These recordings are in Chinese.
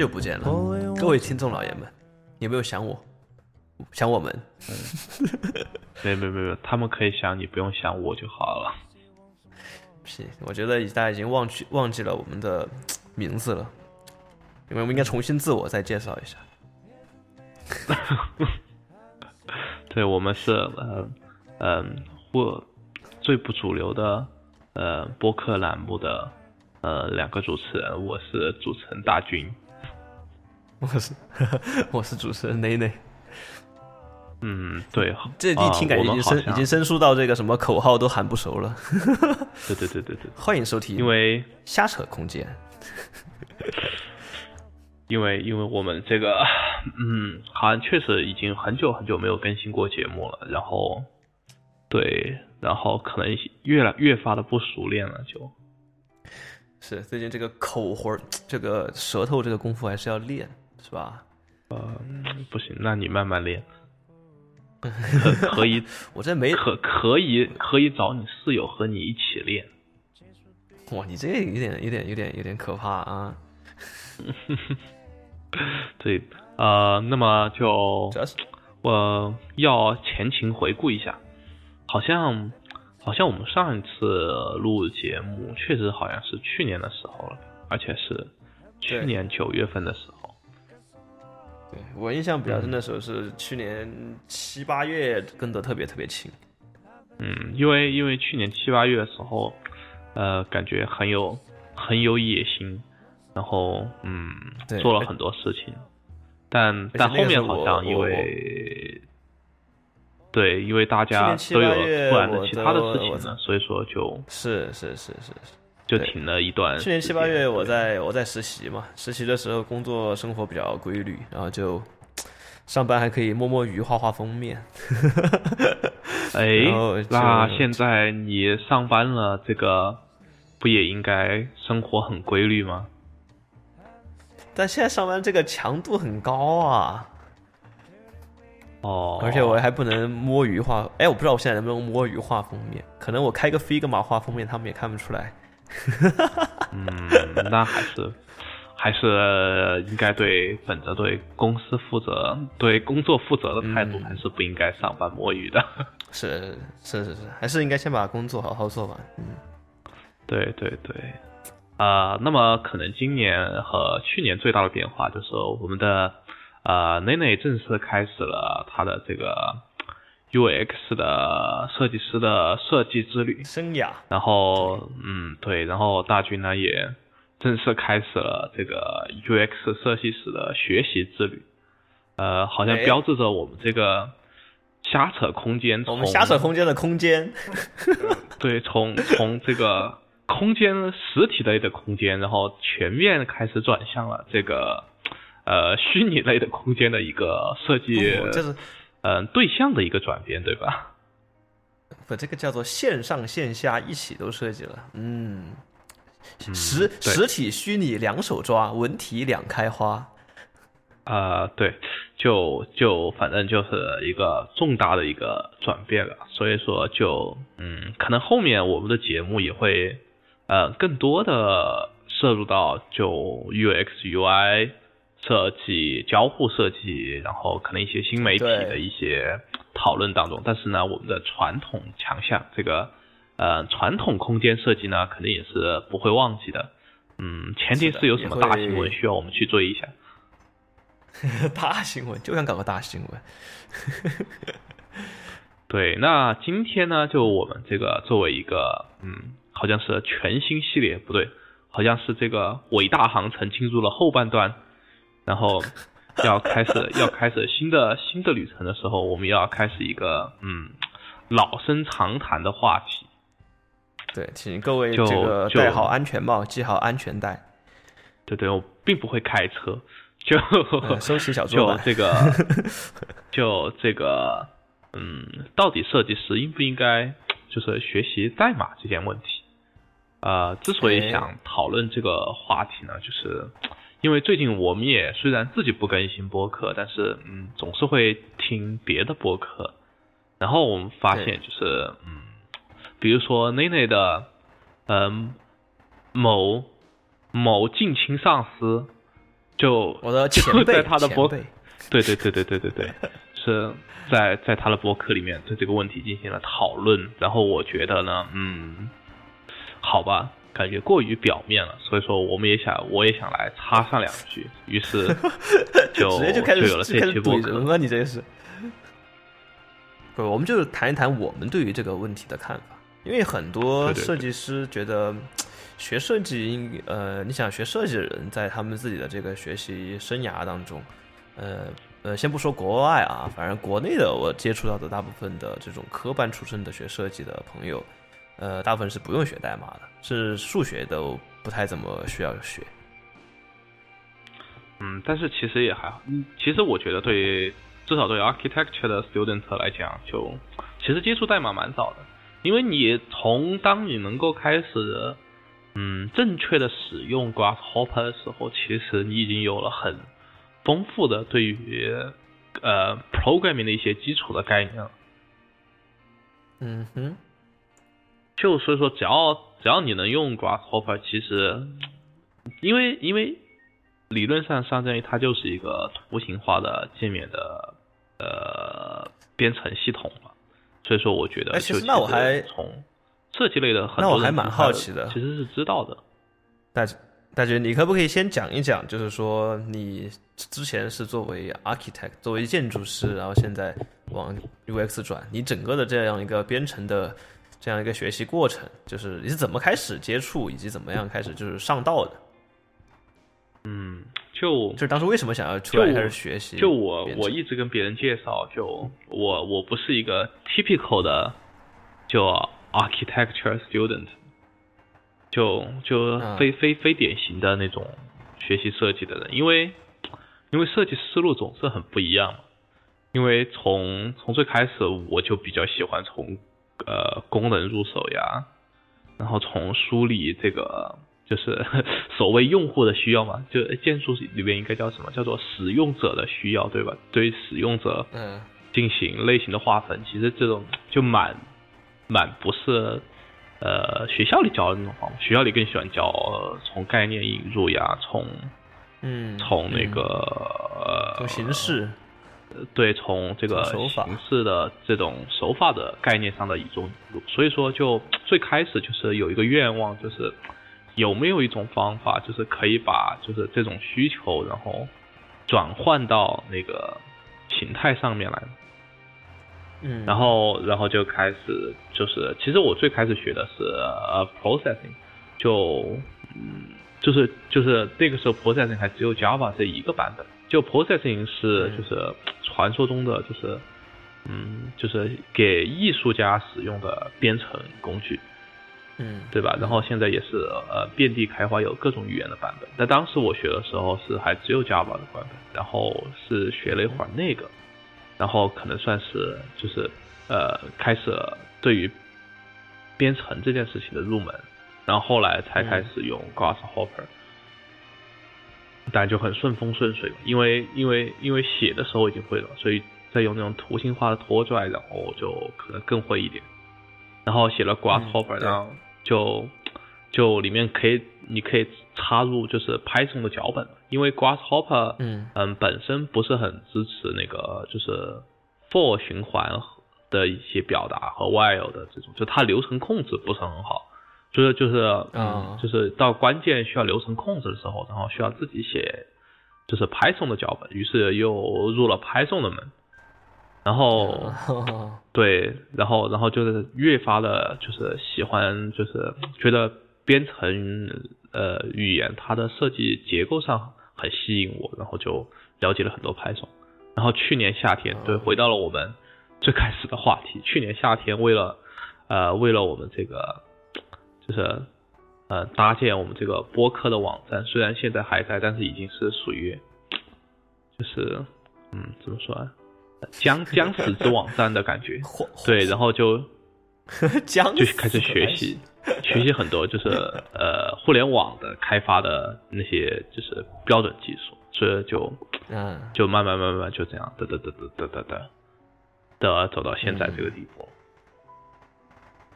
很久不见了，各位听众老爷们，有没有想我？想我们？没有没有没有，他们可以想你，不用想我就好了。屁，我觉得大家已经忘记忘记了我们的名字了，因为我们应该重新自我再介绍一下。对，我们是呃嗯或最不主流的呃播客栏目的呃两个主持人，我是主持人大军，我是我是主持人内内。嗯，对，这一听感觉已经生已经生疏到这个什么口号都喊不熟了。对对对对对，欢迎收听，因为瞎扯空间。因为因为我们这个，嗯，好像确实已经很久很久没有更新过节目了，然后，对，然后可能越来越发的不熟练了，就，是最近这个口活这个舌头这个功夫还是要练，是吧？呃，不行，那你慢慢练。可以，我这没可可以可以找你室友和你一起练。哇，你这有点有点有点有点可怕啊！对，呃，那么就我要前情回顾一下，好像好像我们上一次录节目确实好像是去年的时候了，而且是去年九月份的时候。对我印象比较深的时候是去年七八月跟得特别特别勤。嗯，因为因为去年七八月的时候，呃，感觉很有很有野心。然后，嗯，做了很多事情，但但后面好像因为，对，因为大家都有突然的其他的事情呢，所以说就，是是是是是，就停了一段。去年七八月我在我在实习嘛，实习的时候工作生活比较规律，然后就上班还可以摸摸鱼、画画封面。哎，那现在你上班了，这个不也应该生活很规律吗？但现在上班这个强度很高啊，哦，而且我还不能摸鱼画，哎，我不知道我现在能不能摸鱼画封面，可能我开个 Figma 画封面，他们也看不出来。嗯，那还是还是应该对本着对公司负责、对工作负责的态度，还是不应该上班摸鱼的。是是是是，还是应该先把工作好好做完。嗯，对对对。呃，那么可能今年和去年最大的变化就是我们的呃 Nene 正式开始了他的这个 UX 的设计师的设计之旅生涯。然后，嗯，对，然后大军呢也正式开始了这个 UX 设计师的学习之旅。呃，好像标志着我们这个瞎扯空间，我们瞎扯空间的空间，对，从从这个。空间实体类的空间，然后全面开始转向了这个呃虚拟类的空间的一个设计，就是嗯对象的一个转变，对吧？不，这个叫做线上线下一起都设计了，嗯，实实体虚拟两手抓，文体两开花。啊，对，就就反正就是一个重大的一个转变了，所以说就嗯，可能后面我们的节目也会。呃，更多的摄入到就 UX UI 设计、交互设计，然后可能一些新媒体的一些讨论当中。但是呢，我们的传统强项，这个呃传统空间设计呢，肯定也是不会忘记的。嗯，前提是有什么大新闻需要我们去追一下。大新闻就想搞个大新闻。对，那今天呢，就我们这个作为一个嗯。好像是全新系列，不对，好像是这个伟大航程进入了后半段，然后要开始 要开始新的新的旅程的时候，我们要开始一个嗯老生常谈的话题。对，请各位这个戴好安全帽，系好安全带。对对，我并不会开车，就 收起小作就这个，就这个，嗯，到底设计师应不应该就是学习代码这件问题？呃，之所以想讨论这个话题呢，就是因为最近我们也虽然自己不更新播客，但是嗯，总是会听别的播客，然后我们发现就是嗯，比如说内内的嗯某某近亲上司就我的前就辈，在他的博前辈。对对对对对对对，是在在他的博客里面对这个问题进行了讨论，然后我觉得呢，嗯，好吧，感觉过于表面了，所以说我们也想，我也想来插上两句，于是 就直接就开始有了这期播客你这是。不，我们就是谈一谈我们对于这个问题的看法，因为很多设计师觉得学设计应，呃，你想学设计的人在他们自己的这个学习生涯当中，呃呃，先不说国外啊，反正国内的我接触到的大部分的这种科班出身的学设计的朋友，呃，大部分是不用学代码的，是数学都不太怎么需要学。嗯，但是其实也还好。嗯，其实我觉得对至少对 architecture 的 student 来讲，就其实接触代码蛮早的，因为你从当你能够开始嗯正确的使用 Grasshopper 的时候，其实你已经有了很丰富的对于呃 programming 的一些基础的概念了。嗯哼，就所以说，只要只要你能用 Grasshopper，其实因为因为理论上上阵它就是一个图形化的界面的呃编程系统嘛，所以说我觉得哎其实就那我还从设计类的很多那我还蛮好奇的其实是知道的。大大姐，你可不可以先讲一讲，就是说你之前是作为 architect，作为建筑师，然后现在往 UX 转，你整个的这样一个编程的这样一个学习过程，就是你是怎么开始接触，以及怎么样开始就是上道的？嗯，就就是当时为什么想要出来开始学习就？我我一直跟别人介绍，就我我不是一个 typical 的就 architecture student，就就嗯非、非非典型的那种学习设计的人，因为因为设计思路总是很不一样嘛。因为从从最开始我就比较喜欢从呃功能入手呀，然后从梳理这个就是 所谓用户的需要嘛，就建筑里边应该叫什么？叫做使用者的需要，对吧？对于使用者嗯进行类型的划分，其实这种就蛮蛮不是呃学校里教的那种方法，学校里更喜欢教、呃从概念引入呀，从嗯，从那嗯个、呃从形式，呃对，从这个形式的这种手法的概念上的一种所以说就最开始就是有一个愿望，就是有没有一种方法，就是可以把就是这种需求，然后转换到那个形态上面来。嗯，然后，然后就开始就是，其实我最开始学的是呃 processing，就嗯，就是就是那个时候 processing 还只有 Java 这一个版本，就 processing 是嗯。就是传说中的就是嗯，就是给艺术家使用的编程工具，嗯。对吧？然后现在也是呃遍地开花，有各种语言的版本。但当时我学的时候是还只有 Java 的版本，然后是学了一会儿那个，然后可能算是就是呃开始了对于编程这件事情的入门，然后后来才开始用 Grasshopper，、但就很顺风顺水，因为因为因为写的时候已经会了，所以再用那种图形化的拖拽，然后就可能更会一点。然后写了 Grasshopper，、对然后就就里面可以你可以插入就是 Python 的脚本，因为 Grasshopper 嗯嗯本身不是很支持那个就是 for 循环的一些表达和 while 的这种，就它流程控制不是很好。就是就是嗯啊，就是到关键需要流程控制的时候，然后需要自己写就是 Python 的脚本，于是又入了 Python 的门，然后哦 对，然后然后就是越发的就是喜欢，就是觉得编程呃语言它的设计结构上很吸引我，然后就了解了很多 Python。然后去年夏天，对，回到了我们最开始的话题。去年夏天，为了呃为了我们这个就是呃搭建我们这个播客的网站，虽然现在还在，但是已经是属于就是嗯怎么说啊，将将 死之网站的感觉。对，然后就 僵就开始学习，学习很多就是呃互联网的开发的那些就是标准技术，所以就嗯就慢慢慢慢就这样，哒哒哒哒哒哒哒的走到现在这个地步。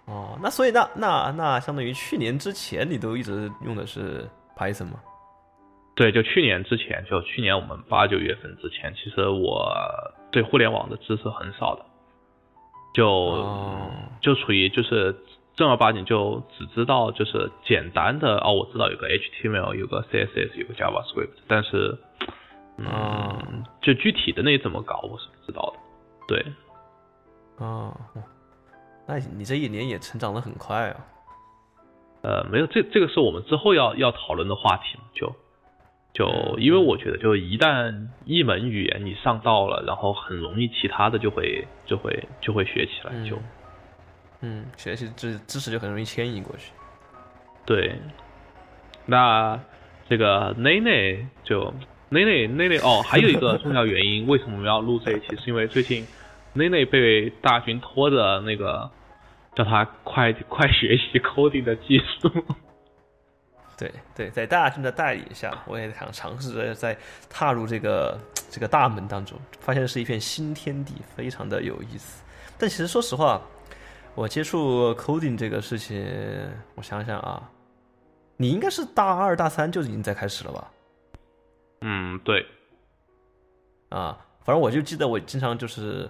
哦，那所以那那那相当于去年之前你都一直用的是 Python 吗？对，就去年之前，就去年我们八九月份之前，其实我对互联网的知识很少的，就就处于就是正儿八经就只知道就是简单的哦，我知道有个 HTML，有个 CSS，有个 JavaScript，但是嗯，就具体的那怎么搞，我是不知道的。对，啊，那你这一年也成长的很快啊。呃，没有，这这个是我们之后要要讨论的话题嘛，就。就因为我觉得，就一旦一门语言你上道了，然后很容易其他的就会就会就会学起来，就嗯，学习知知识就很容易迁移过去。对，那这个内内就内内内内哦，还有一个重要原因，为什么我们要录这一期？是因为最近内内被大军拖着那个叫他快快学习 coding 的技术。对对，在大军的带领下，我也想尝试着在踏入这个这个大门当中，发现是一片新天地，非常的有意思。但其实说实话，我接触 coding 这个事情，我想想啊，你应该是大二大三就已经在开始了吧？嗯，对。啊，反正我就记得我经常就是。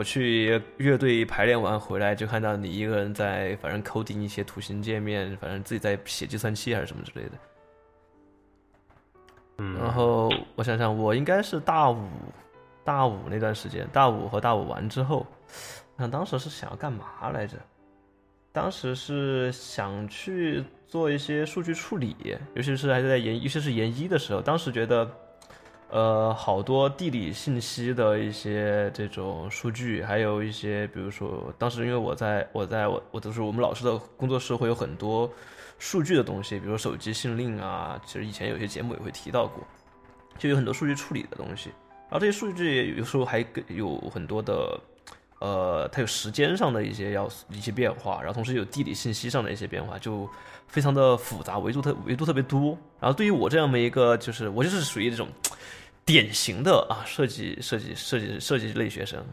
我去乐队排练完回来，就看到你一个人在，反正 coding 一些图形界面，反正自己在写计算器还是什么之类的。嗯，然后我想想，我应该是大五，大五那段时间，大五和大五完之后，那当时是想要干嘛来着？当时是想去做一些数据处理，尤其是还是在研，尤其是研一的时候，当时觉得。呃，好多地理信息的一些这种数据，还有一些，比如说，当时因为我在我在我我都是我们老师的工作室，会有很多数据的东西，比如手机信令啊，其实以前有些节目也会提到过，就有很多数据处理的东西。然后这些数据有时候还有很多的，呃，它有时间上的一些要一些变化，然后同时有地理信息上的一些变化，就非常的复杂，维度特维度特别多。然后对于我这样的一个，就是我就是属于这种。典型的啊，设计设计设计设计类学生，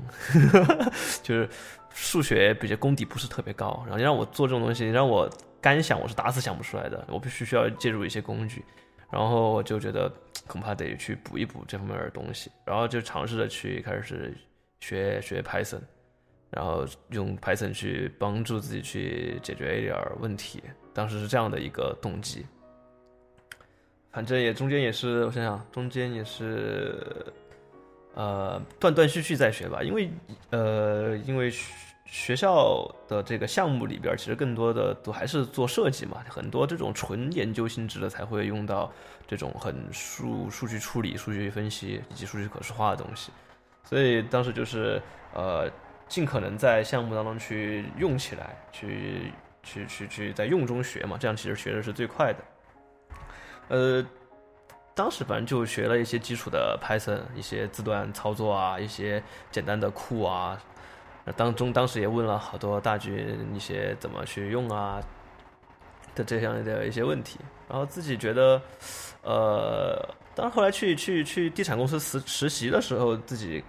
就是数学比较功底不是特别高，然后你让我做这种东西，让我干想，我是打死想不出来的，我必须需要借助一些工具，然后我就觉得恐怕得去补一补这方面的东西，然后就尝试着去开始学学 Python，然后用 Python 去帮助自己去解决一点问题，当时是这样的一个动机。反正也中间也是，我想想，中间也是，呃，断断续续在学吧。因为，呃，因为学校的这个项目里边，其实更多的都还是做设计嘛，很多这种纯研究性质的才会用到这种很数数据处理、数据分析以及数据可视化的东西。所以当时就是，呃，尽可能在项目当中去用起来，去去去去在用中学嘛，这样其实学的是最快的。呃，当时反正就学了一些基础的 Python，一些字段操作啊，一些简单的库啊。当中当时也问了好多大军一些怎么去用啊的这样的一些问题。然后自己觉得，呃，当后来去去去地产公司实实习的时候，自己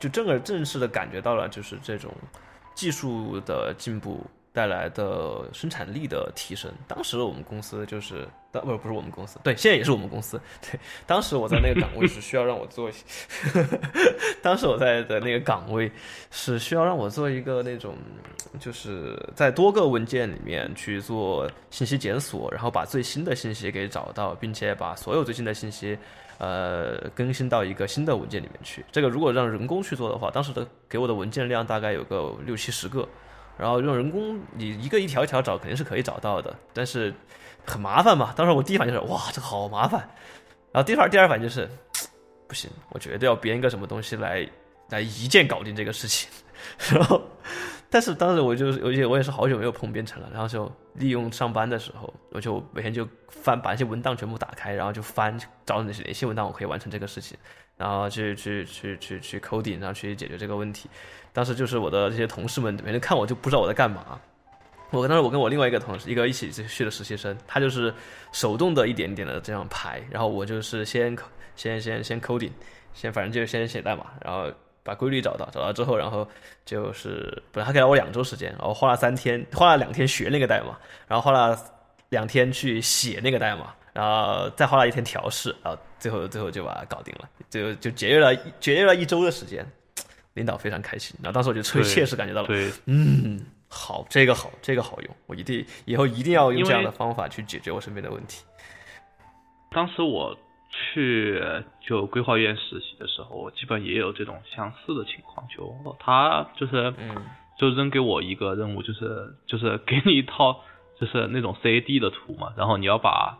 就正儿正式的感觉到了，就是这种技术的进步。带来的生产力的提升。当时我们公司就是，当不是不是我们公司，对，现在也是我们公司。对，当时我在那个岗位是需要让我做，当时我在的那个岗位是需要让我做一个那种，就是在多个文件里面去做信息检索，然后把最新的信息给找到，并且把所有最新的信息，呃，更新到一个新的文件里面去。这个如果让人工去做的话，当时的给我的文件量大概有个六七十个。然后用人工，你一个一条一条找肯定是可以找到的，但是很麻烦嘛。当时我第一反应就是哇，这个好麻烦。然后第二第二反应就是 不行，我绝对要编一个什么东西来来一键搞定这个事情。然后，但是当时我就是而且我也是好久没有碰编程了，然后就利用上班的时候，我就每天就翻把那些文档全部打开，然后就翻找哪些哪些文档我可以完成这个事情，然后去去去去去 coding，然后去解决这个问题。当时就是我的这些同事们，每天看我就不知道我在干嘛。我当时我跟我另外一个同事，一个一起去的实习生，他就是手动的一点点的这样排，然后我就是先先先先 coding，先反正就先写代码，然后把规律找到，找到之后，然后就是本来他给了我两周时间，然后花了三天，花了两天学那个代码，然后花了两天去写那个代码。然后再花了一天调试，然后最后最后就把它搞定了，就就节约了节约了一周的时间，领导非常开心。然后当时我就切切实感觉到了，对，嗯，好，这个好，这个好用，我一定以后一定要用这样的方法去解决我身边的问题。当时我去就规划院实习的时候，我基本也有这种相似的情况，就他就是嗯。就扔给我一个任务，就是就是给你一套就是那种 CAD 的图嘛，然后你要把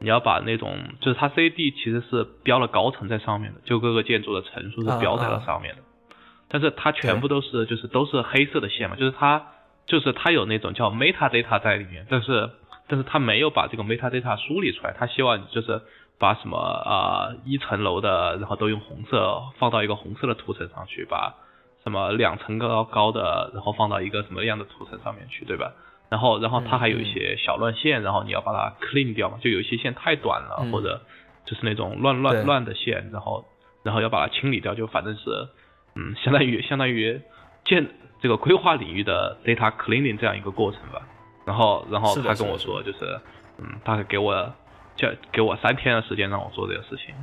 你要把那种就是它 CAD 其实是标了高层在上面的，就各个建筑的层数是标在了上面的，但是它全部都是就是都是黑色的线嘛，就是它就是它有那种叫 metadata 在里面，但是但是它没有把这个 metadata 梳理出来，它希望你就是把什么啊一层楼的然后都用红色放到一个红色的图层上去把。什么两层高高的，然后放到一个什么样的图层上面去，对吧？然后，然后它还有一些小乱线，然后你要把它 clean 掉嘛，就有一些线太短了，或者就是那种乱乱乱的线，然后，然后要把它清理掉，就反正是，嗯，相当于相当于建这个规划领域的 data cleaning 这样一个过程吧。然后，然后他跟我说，就是，嗯，大概给我叫给我三天的时间让我做这个事情，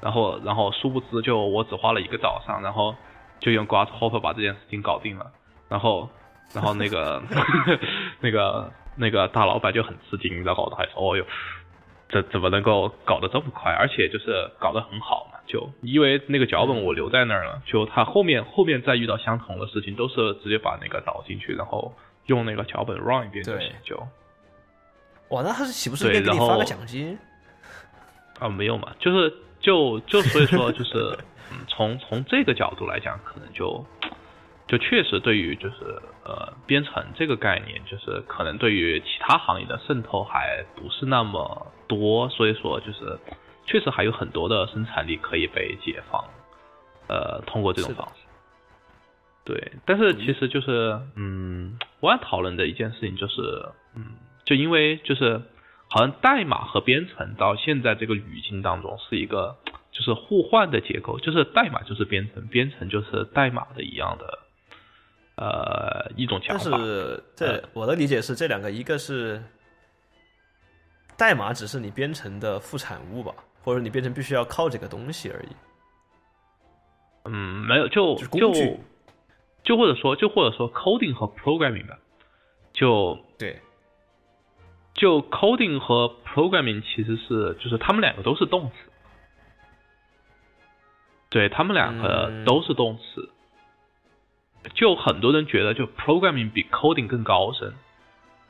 然后，然后殊不知就我只花了一个早上，然后。就用 Grasshopper 把这件事情搞定了，然后，然后那个 那个那个大老板就很吃惊，然后他说：“哦哟，这怎么能够搞得这么快？而且就是搞得很好嘛？就因为那个脚本我留在那儿了，就他后面后面再遇到相同的事情，都是直接把那个导进去，然后用那个脚本 run 一遍就行。就哇，那他是岂不是给你发个奖金？啊，没有嘛，就是就就所以说就是。嗯，从从这个角度来讲，可能就就确实对于就是呃编程这个概念，就是可能对于其他行业的渗透还不是那么多，所以说就是确实还有很多的生产力可以被解放，呃，通过这种方式。对，但是其实就是嗯，我想讨论的一件事情就是，嗯，就因为就是好像代码和编程到现在这个语境当中是一个。就是互换的结构，就是代码就是编程，编程就是代码的一样的，呃，一种讲法。但是这我的理解是，这两个一个是代码只是你编程的副产物吧，或者你编程必须要靠这个东西而已。嗯，没有，就就就或者说就或者说 coding 和 programming 吧，就对，就 coding 和 programming 其实是就是他们两个都是动词。对他们两个都是动词，就很多人觉得就 programming 比 coding 更高深，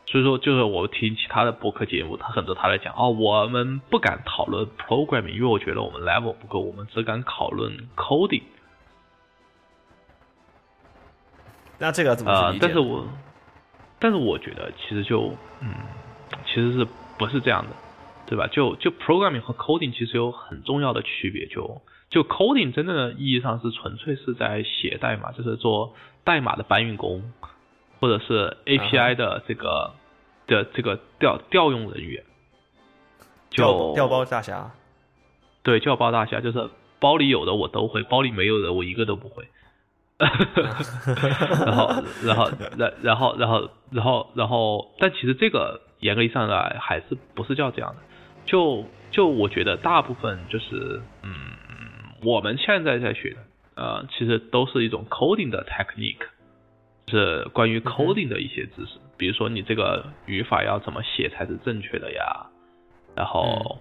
所以说就是我听其他的播客节目，他很多他在讲哦，我们不敢讨论 programming，因为我觉得我们 level 不够，我们只敢讨论 coding。那这个怎么啊？但是我，但是我觉得其实就嗯，其实是不是这样的，对吧？就就 programming 和 coding 其实有很重要的区别，就。就 coding 真正的意义上是纯粹是在写代码，就是做代码的搬运工，或者是 API 的这个的这个调调用人员，就调包大侠。对，调包大侠就是包里有的我都会，包里没有的我一个都不会。然后，然后，然然后，然后，然后，然后，但其实这个严格意义上来还是不是叫这样的？就就我觉得大部分就是嗯。我们现在在学的，呃，其实都是一种 coding 的 technique，是关于 coding 的一些知识，比如说你这个语法要怎么写才是正确的呀，然后，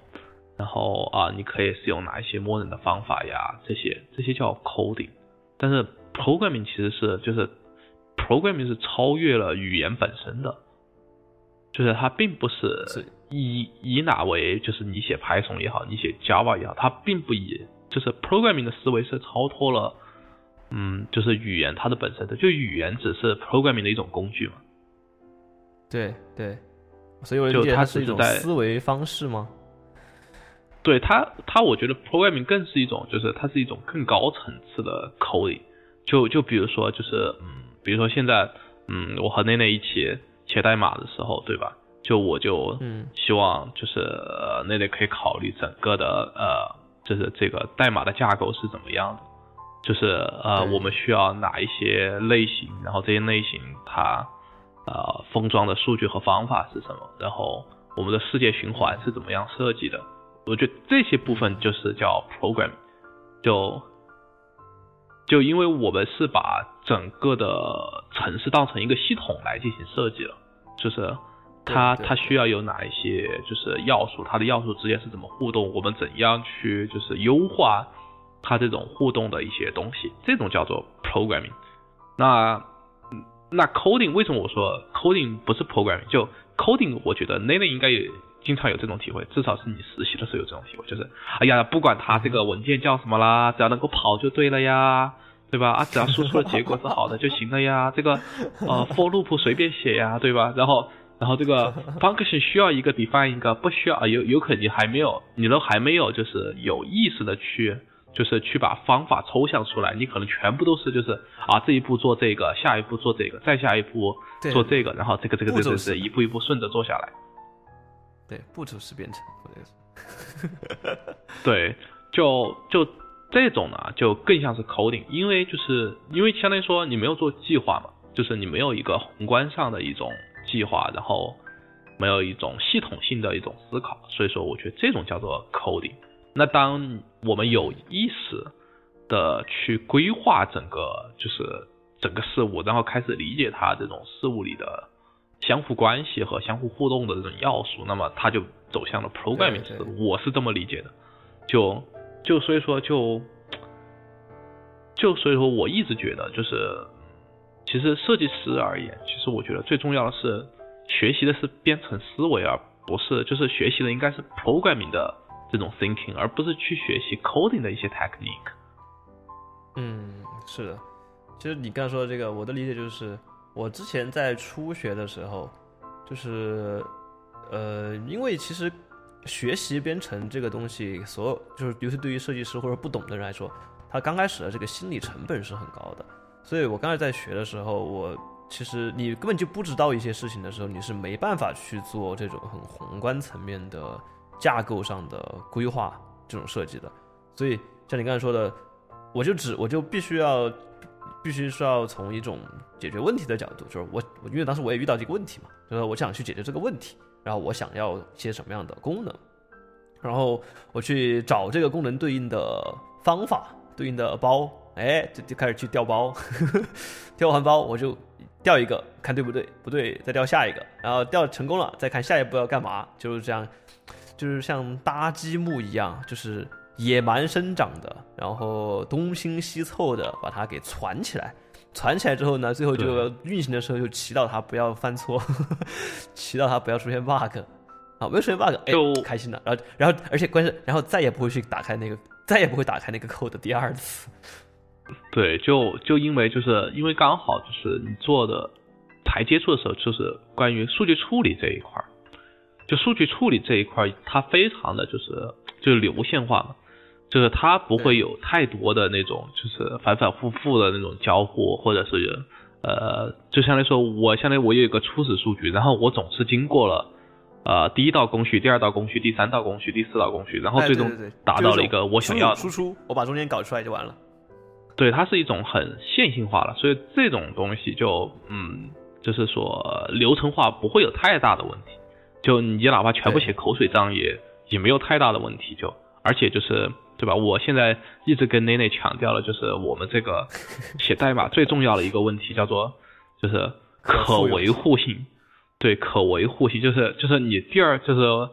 然后啊，你可以使用哪一些默认的方法呀，这些这些叫 coding，但是 programming 其实是就是 programming 是超越了语言本身的，就是它并不是。以以哪为就是你写 Python 也好，你写 Java 也好，它并不以就是 programming 的思维是超脱了，嗯，就是语言它的本身的，就语言只是 programming 的一种工具嘛。对对，所以我就它是一种思维方式吗？对它，它我觉得 programming 更是一种，就是它是一种更高层次的 coding。就就比如说，就是嗯，比如说现在，嗯，我和内内一起写代码的时候，对吧？就我就嗯，希望就是内内可以考虑整个的呃。就是这个代码的架构是怎么样的？就是呃，我们需要哪一些类型？然后这些类型它呃封装的数据和方法是什么？然后我们的世界循环是怎么样设计的。我觉得这些部分就是叫 program，就就因为我们是把整个的城市当成一个系统来进行设计了，就是它它需要有哪一些就是要素，它的要素之间是怎么互动，我们怎样去就是优化它这种互动的一些东西，这种叫做 programming。那那 coding 为什么我说 coding 不是 programming？就 coding，我觉得 n a n 应该也经常有这种体会，至少是你实习的时候有这种体会，就是哎呀，不管它这个文件叫什么啦，只要能够跑就对了呀，对吧？啊，只要输出的结果是好的就行了呀。这个呃 for loop 随便写呀，对吧？然后然后这个 function 需要一个 define 一个，不需要有有可能你还没有，你都还没有就是有意识的去。就是去把方法抽象出来，你可能全部都是就是啊这一步做这个，下一步做这个，再下一步做这个，然后这个这个这个是一步一步顺着做下来。对，步骤式编程，对，就就这种呢，就更像是 coding，因为就是因为相当于说你没有做计划嘛，就是你没有一个宏观上的一种计划，然后没有一种系统性的一种思考，所以说我觉得这种叫做 coding。那当我们有意识的去规划整个就是整个事物，然后开始理解它这种事物里的相互关系和相互互动的这种要素，那么它就走向了 programming 思路。我是这么理解的。就就所以说就就所以说我一直觉得就是，其实设计师而言，其实我觉得最重要的是学习的是编程思维，而不是就是学习的应该是 programming 的。这种 thinking，而不是去学习 coding 的一些 technique。嗯，是的。其实你刚才说的这个，我的理解就是，我之前在初学的时候，就是，呃，因为其实学习编程这个东西，所有就是尤其对于设计师或者不懂的人来说，他刚开始的这个心理成本是很高的。所以我刚才在学的时候，我其实你根本就不知道一些事情的时候，你是没办法去做这种很宏观层面的。架构上的规划这种设计的，所以像你刚才说的，我就只 我就必须要必须是要从一种解决问题的角度，就是我我因为当时我也遇到这个问题嘛，就是我想去解决这个问题，然后我想要一些什么样的功能，然后我去找这个功能对应的方法对应的包，哎，就就开始去调包，调完包我就调一个看对不对，不对再调下一个，然后调成功了再看下一步要干嘛，就是这样。就是像搭积木一样，就是野蛮生长的，然后东拼西凑的把它给攒起来，攒起来之后呢，最后就运行的时候就祈祷它不要犯错，祈祷它不要出现 bug，啊，没有出现 bug，哎，开心了，然后，然后，而且关键，然后再也不会去打开那个，再也不会打开那个 code 第二次。对，就就因为就是因为刚好就是你做的才接触的时候，就是关于数据处理这一块儿。就数据处理这一块，它非常的就是就是流线化嘛，就是它不会有太多的那种就是反反复复的那种交互，或者是呃，就相当于说我相当于我有一个初始数据，然后我总是经过了呃第一道工序、第二道工序、第三道工序、第四道工序，然后最终达到了一个我想要输出，我把中间搞出来就完了。对，它是一种很线性化了，所以这种东西就嗯，就是说流程化不会有太大的问题。就你哪怕全部写口水章也也没有太大的问题，就而且就是对吧？我现在一直跟内内强调了，就是我们这个 写代码最重要的一个问题叫做就是可维护性，对可维护性就是就是你第二就是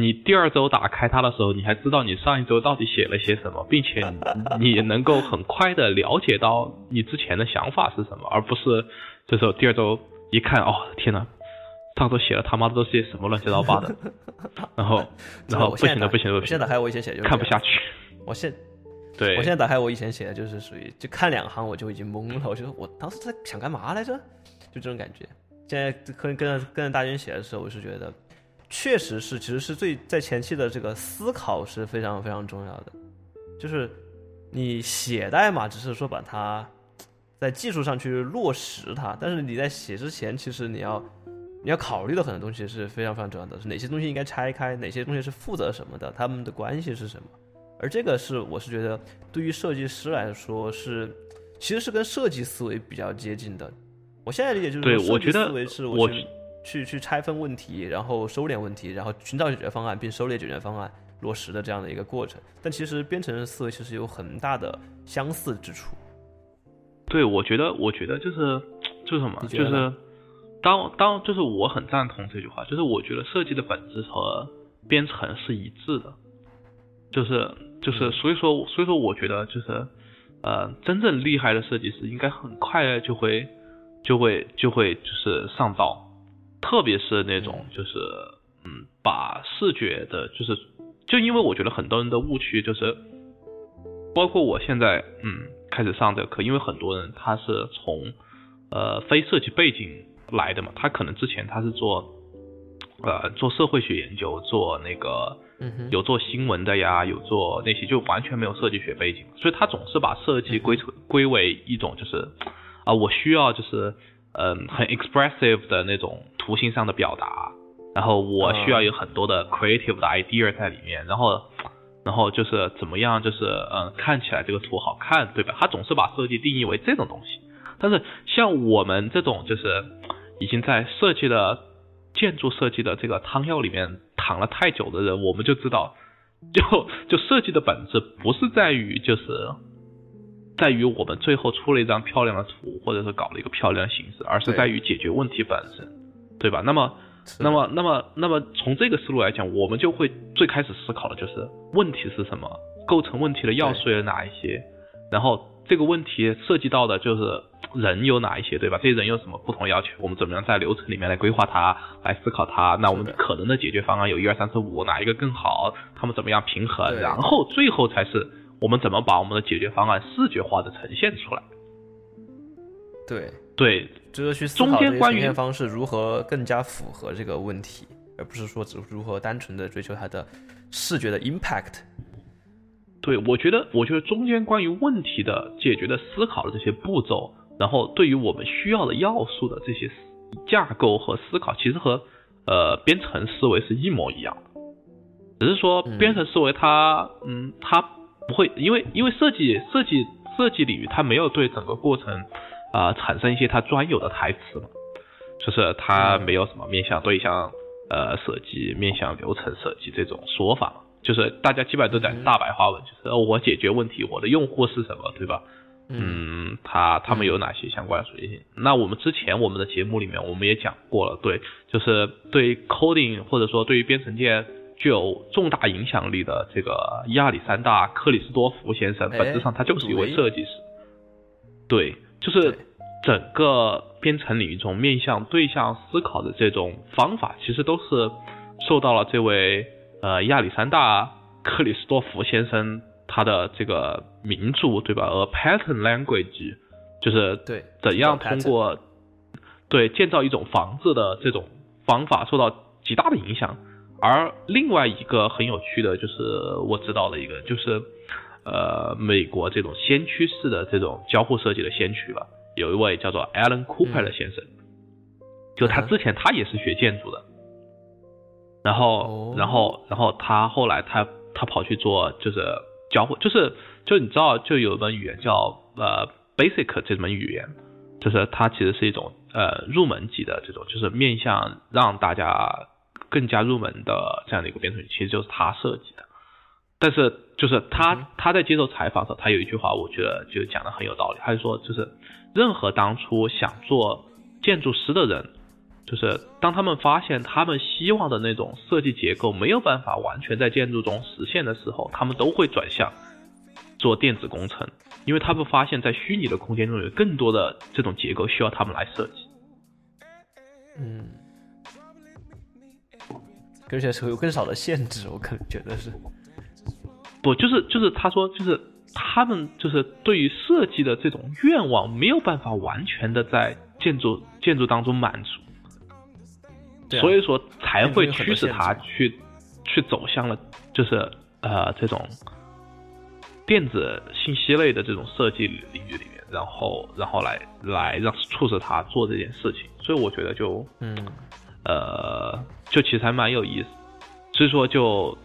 你第二周打开它的时候，你还知道你上一周到底写了些什么，并且你能够很快的了解到你之前的想法是什么，而不是这时候第二周一看哦天呐，上周写了他妈的都是些什么乱七八糟的，然后 然后不行了不行了，我现在打开我以前写就看不下去。我现对我现在打开我以前写的就是属于就看两行我就已经懵了，我觉得我当时在想干嘛来着，就这种感觉。现在跟跟着跟着大军写的时候，我是觉得确实是其实是最在前期的这个思考是非常非常重要的，就是你写代码只是说把它在技术上去落实它，但是你在写之前其实你要。你要考虑的很多东西是非常非常重要的，是哪些东西应该拆开，哪些东西是负责什么的，他们的关系是什么？而这个是我是觉得对于设计师来说是，其实是跟设计思维比较接近的。我现在理解就是，对，我觉得思维是我去去拆分问题，然后收敛问题，然后寻找解决方案，并收敛解决方案落实的这样的一个过程。但其实编程的思维其实有很大的相似之处。对，我觉得，我觉得就是就是什么，就是当当就是我很赞同这句话，就是我觉得设计的本质和编程是一致的，就是就是所以说所以说我觉得就是呃真正厉害的设计师应该很快就会就会就会就是上道，特别是那种就是嗯把视觉的，就是就因为我觉得很多人的误区就是，包括我现在嗯。开始上这个课，因为很多人他是从呃非设计背景来的嘛，他可能之前他是做呃做社会学研究，做那个有做新闻的呀，有做那些就完全没有设计学背景，所以他总是把设计归成归为一种就是啊我需要就是嗯很 expressive 的那种图形上的表达，然后我需要有很多的 creative 的 idea 在里面，然后。然后就是怎么样，就是嗯，看起来这个图好看，对吧？他总是把设计定义为这种东西。但是像我们这种就是已经在设计的建筑设计的这个汤药里面躺了太久的人，我们就知道，就 就设计的本质不是在于就是在于我们最后出了一张漂亮的图，或者是搞了一个漂亮的形式，而是在于解决问题本身，对吧？那么。那么，那么，那么从这个思路来讲，我们就会最开始思考的就是问题是什么，构成问题的要素有哪一些，然后这个问题涉及到的就是人有哪一些，对吧？这些人有什么不同要求？我们怎么样在流程里面来规划它，来思考它？那我们可能的解决方案有一二三四五，哪一个更好？他们怎么样平衡？然后最后才是我们怎么把我们的解决方案视觉化的呈现出来。对对。就是去思考这些呈现方式如何更加符合这个问题，而不是说只如何单纯的追求它的视觉的 impact。对，我觉得，我觉得中间关于问题的解决的思考的这些步骤，然后对于我们需要的要素的这些架构和思考，其实和呃编程思维是一模一样的，只是说编程思维它，嗯，它不会，因为因为设计设计设计领域它没有对整个过程。啊，产生一些他专有的台词嘛，就是他没有什么面向对象呃设计、面向流程设计这种说法嘛，就是大家基本上都在大白话文，就是我解决问题，我的用户是什么，对吧？嗯，他他们有哪些相关的属性？那我们之前我们的节目里面我们也讲过了，对，就是对 coding 或者说对于编程界具有重大影响力的这个亚历山大·克里斯多夫先生，本质上他就是一位设计师，对。就是整个编程领域中面向对象思考的这种方法，其实都是受到了这位呃亚历山大克里斯多夫先生他的这个名著对吧？而 pattern language 就是对怎样通过对建造一种房子的这种方法受到极大的影响。而另外一个很有趣的就是我知道的一个就是。呃，美国这种先驱式的这种交互设计的先驱吧，有一位叫做 Alan Cooper 的先生，就他之前他也是学建筑的，然后，然后，然后他后来他他跑去做就是交互，就是就你知道就有一门语言叫呃 Basic 这门语言，就是它其实是一种呃入门级的这种，就是面向让大家更加入门的这样的一个编程，其实就是他设计。的。但是就是他他在接受采访的时候，他有一句话，我觉得就讲的很有道理。他就说，就是任何当初想做建筑师的人，就是当他们发现他们希望的那种设计结构没有办法完全在建筑中实现的时候，他们都会转向做电子工程，因为他们发现，在虚拟的空间中有更多的这种结构需要他们来设计。嗯，而且是有更少的限制，我可能觉得是。不，就是就是他说，就是他们就是对于设计的这种愿望没有办法完全的在建筑建筑当中满足，所以说才会驱使他去去走向了就是呃这种电子信息类的这种设计领域里面，然后然后来来让促使他做这件事情，所以我觉得就嗯。呃就其实还蛮有意思，所以说就。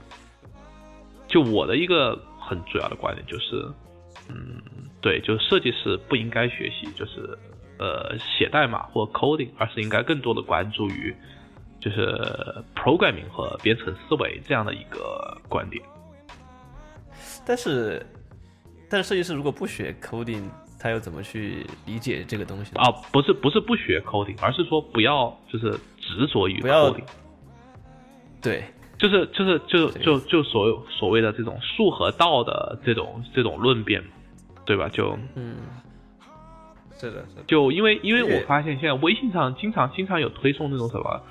就我的一个很主要的观点就是，嗯，对，就是设计师不应该学习，就是呃写代码或 coding，而是应该更多的关注于就是 programming 和编程思维这样的一个观点。但是，但是设计师如果不学 coding，他又怎么去理解这个东西？啊，不是不是不学 coding，而是说不要就是执着于 coding。对，就是就是就就就所有所谓的这种术和道的这种这种论辩，对吧？就嗯，是的，是的。就因为因为我发现现在微信上经常经常有推送那种什么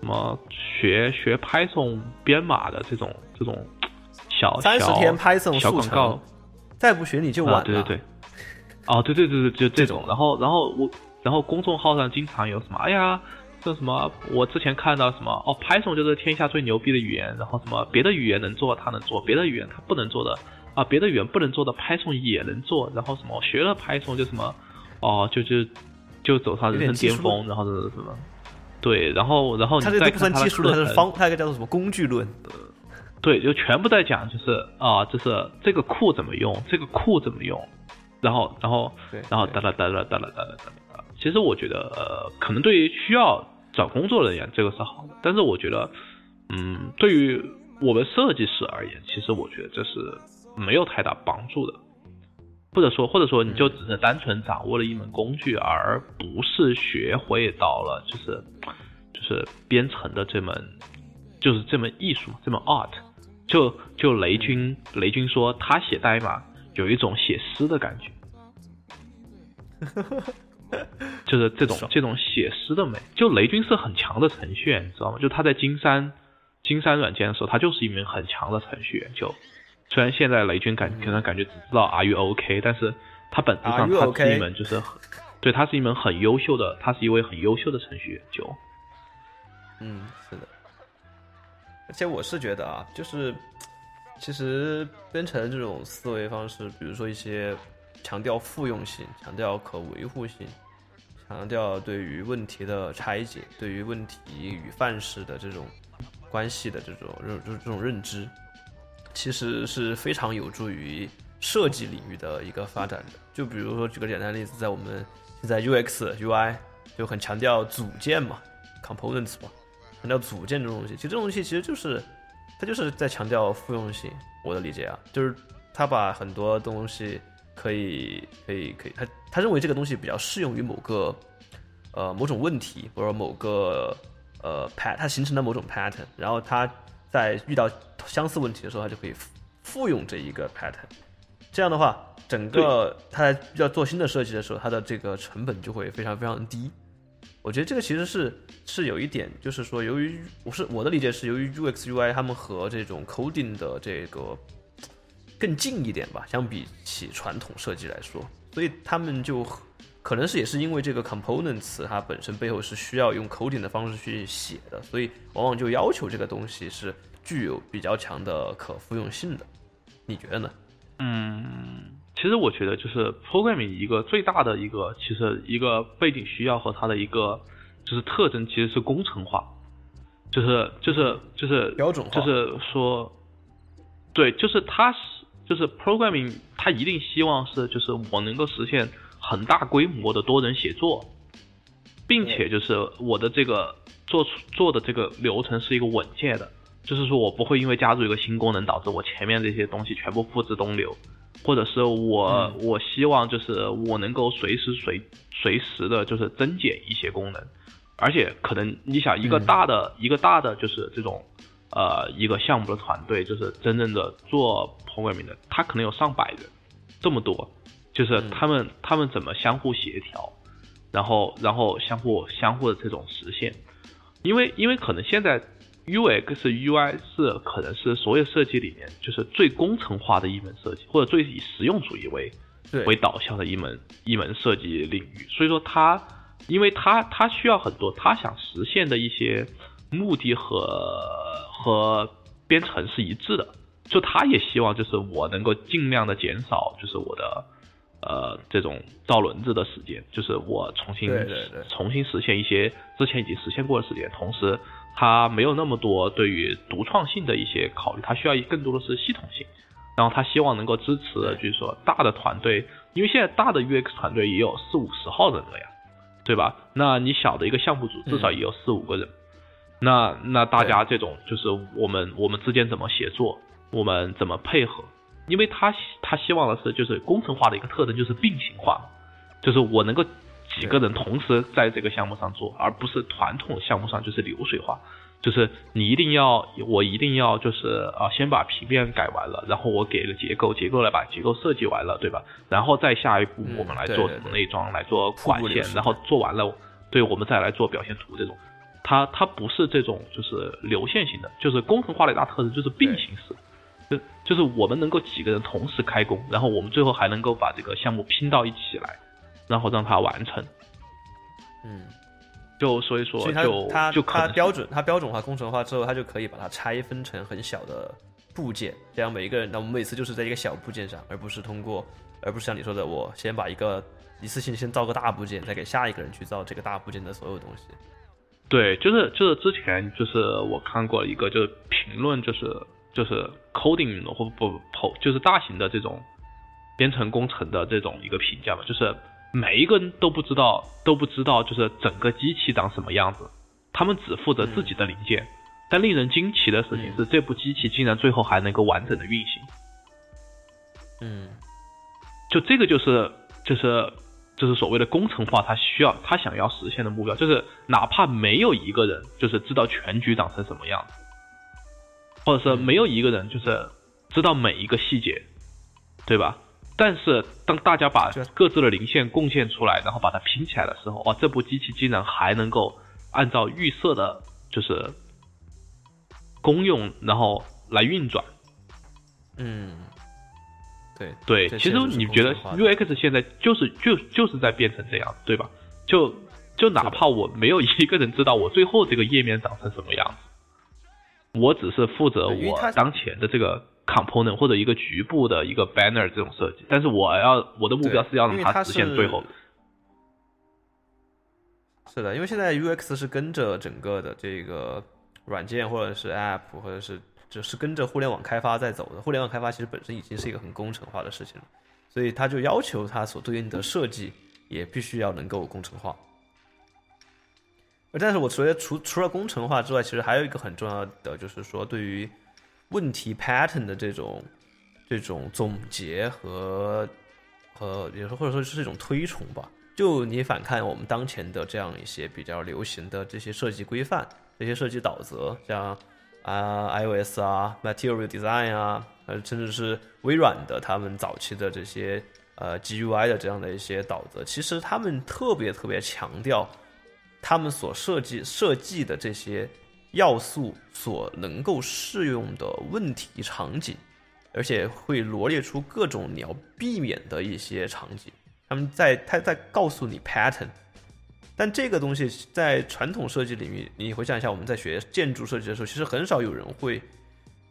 什么学学 Python 编码的这种这种小三十天 Python 小广告，再不学你就晚了。对对对。哦，对对对对，就这种。然后然后我然后公众号上经常有什么，哎呀。这什么？我之前看到什么？哦，Python 就是天下最牛逼的语言。然后什么别的语言能做，它能做；别的语言它不能做的啊，别的语言不能做的，Python 也能做。然后什么？学了 Python 就什么？哦，就就就走上人生巅峰。然后是什么？对，然后然后你再看技术论，它是方，它一个叫做什么工具论？对，就全部在讲，就是啊，就是这个库怎么用，这个库怎么用，然后然后然后哒哒哒哒哒哒哒哒哒。其实我觉得，呃，可能对于需要。找工作人员这个是好的，但是我觉得，嗯，对于我们设计师而言，其实我觉得这是没有太大帮助的，或者说，或者说你就只是单纯掌握了一门工具，而不是学会到了就是就是编程的这门就是这门艺术这门 art。就就雷军雷军说他写代码有一种写诗的感觉。就是这种这种写诗的美，就雷军是很强的程序员，你知道吗？就他在金山金山软件的时候，他就是一名很强的程序员。就虽然现在雷军感可能感觉只知道 Are you OK，但是他本质上他是一门就是对他是一门很优秀的，他是一位很优秀的程序员。就嗯，是的。而且我是觉得啊，就是其实编程这种思维方式，比如说一些强调复用性、强调可维护性。强调对于问题的拆解，对于问题与范式的这种关系的这种认，就是这种认知，其实是非常有助于设计领域的一个发展的。就比如说，举个简单例子，在我们现在 UX、UI 就很强调组件嘛，components 嘛，强调组件这种东西。其实这种东西其实就是它就是在强调复用性。我的理解啊，就是他把很多东西。可以，可以，可以。他他认为这个东西比较适用于某个，呃，某种问题，或者某个呃 pat，它形成的某种 pattern。然后他在遇到相似问题的时候，他就可以复用这一个 pattern。这样的话，整个他要做新的设计的时候，它的这个成本就会非常非常低。我觉得这个其实是是有一点，就是说，由于我是我的理解是，由于 UX UI 他们和这种 coding 的这个。更近一点吧，相比起传统设计来说，所以他们就可能是也是因为这个 components 它本身背后是需要用 coding 的方式去写的，所以往往就要求这个东西是具有比较强的可复用性的。你觉得呢？嗯，其实我觉得就是 programming 一个最大的一个其实一个背景需要和它的一个就是特征其实是工程化，就是就是就是标准化，就是说，对，就是它是。就是 programming，它一定希望是，就是我能够实现很大规模的多人协作，并且就是我的这个做出做的这个流程是一个稳健的，就是说我不会因为加入一个新功能导致我前面这些东西全部付之东流，或者是我我希望就是我能够随时随随时的就是增减一些功能，而且可能你想一个大的一个大的就是这种。呃，一个项目的团队就是真正的做 programming 的，他可能有上百人，这么多，就是他们他们怎么相互协调，然后然后相互相互的这种实现，因为因为可能现在 UX UI 是可能是所有设计里面就是最工程化的一门设计，或者最以实用主义为为导向的一门一门设计领域，所以说它因为他他需要很多他想实现的一些目的和。和编程是一致的，就他也希望就是我能够尽量的减少就是我的呃这种造轮子的时间，就是我重新重新实现一些之前已经实现过的时间，同时他没有那么多对于独创性的一些考虑，他需要更多的是系统性，然后他希望能够支持就是说大的团队，因为现在大的 UX 团队也有四五十号人了呀，对吧？那你小的一个项目组至少也有四五个人，那那大家这种就是我们我们之间怎么协作，我们怎么配合？因为他他希望的是就是工程化的一个特征就是并行化，就是我能够几个人同时在这个项目上做，而不是传统项目上就是流水化。就是你一定要，我一定要就是啊，先把平面改完了，然后我给个结构，结构来把结构设计完了，对吧？然后再下一步我们来做什么内装，来做管线，然后做完了，对我们再来做表现图这种。它它不是这种就是流线型的，就是工程化的一大特征就是并行式，就就是我们能够几个人同时开工，然后我们最后还能够把这个项目拼到一起来，然后让它完成。嗯。就所以说，就它就它标准，它标准化工程化之后，它就可以把它拆分成很小的部件，这样每一个人，那我们每次就是在一个小部件上，而不是通过，而不是像你说的，我先把一个一次性先造个大部件，再给下一个人去造这个大部件的所有东西。对，就是就是之前就是我看过一个就是评论，就是就是 coding 或不不就是大型的这种编程工程的这种一个评价嘛，就是。每一个人都不知道，都不知道，就是整个机器长什么样子，他们只负责自己的零件。但令人惊奇的事情是，这部机器竟然最后还能够完整的运行。嗯，就这个就是就是就是所谓的工程化，它需要他想要实现的目标，就是哪怕没有一个人就是知道全局长成什么样子，或者是没有一个人就是知道每一个细节，对吧？但是当大家把各自的零线贡献出来，然后把它拼起来的时候，哇，这部机器竟然还能够按照预设的，就是功用，然后来运转。嗯，对对，其实你觉得 UX 现在就是就就是在变成这样，对吧？就就哪怕我没有一个人知道我最后这个页面长成什么样子，我只是负责我当前的这个。component 或者一个局部的一个 banner 这种设计，但是我要我的目标是要让它实现最后。是的，因为现在 UX 是跟着整个的这个软件或者是 app 或者是就是跟着互联网开发在走的。互联网开发其实本身已经是一个很工程化的事情了，所以他就要求它所对应的设计也必须要能够工程化。但是我觉得除除了工程化之外，其实还有一个很重要的就是说对于。问题 pattern 的这种这种总结和和，也是或者说是一种推崇吧。就你反看我们当前的这样一些比较流行的这些设计规范、这些设计导则，像啊 iOS 啊、Material Design 啊，呃，甚至是微软的他们早期的这些呃 GUI 的这样的一些导则，其实他们特别特别强调他们所设计设计的这些。要素所能够适用的问题场景，而且会罗列出各种你要避免的一些场景。他们在他在告诉你 pattern，但这个东西在传统设计领域，你回想一下，我们在学建筑设计的时候，其实很少有人会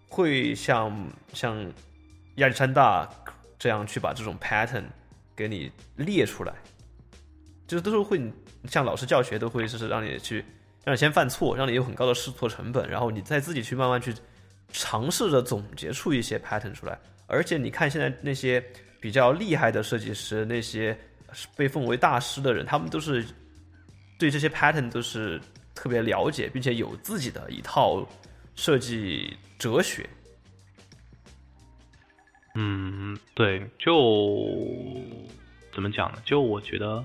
会像像亚历山大这样去把这种 pattern 给你列出来，就是都是会像老师教学都会就是让你去。让你先犯错，让你有很高的试错成本，然后你再自己去慢慢去尝试着总结出一些 pattern 出来。而且你看现在那些比较厉害的设计师，那些被奉为大师的人，他们都是对这些 pattern 都是特别了解，并且有自己的一套设计哲学。嗯，对，就怎么讲呢？就我觉得。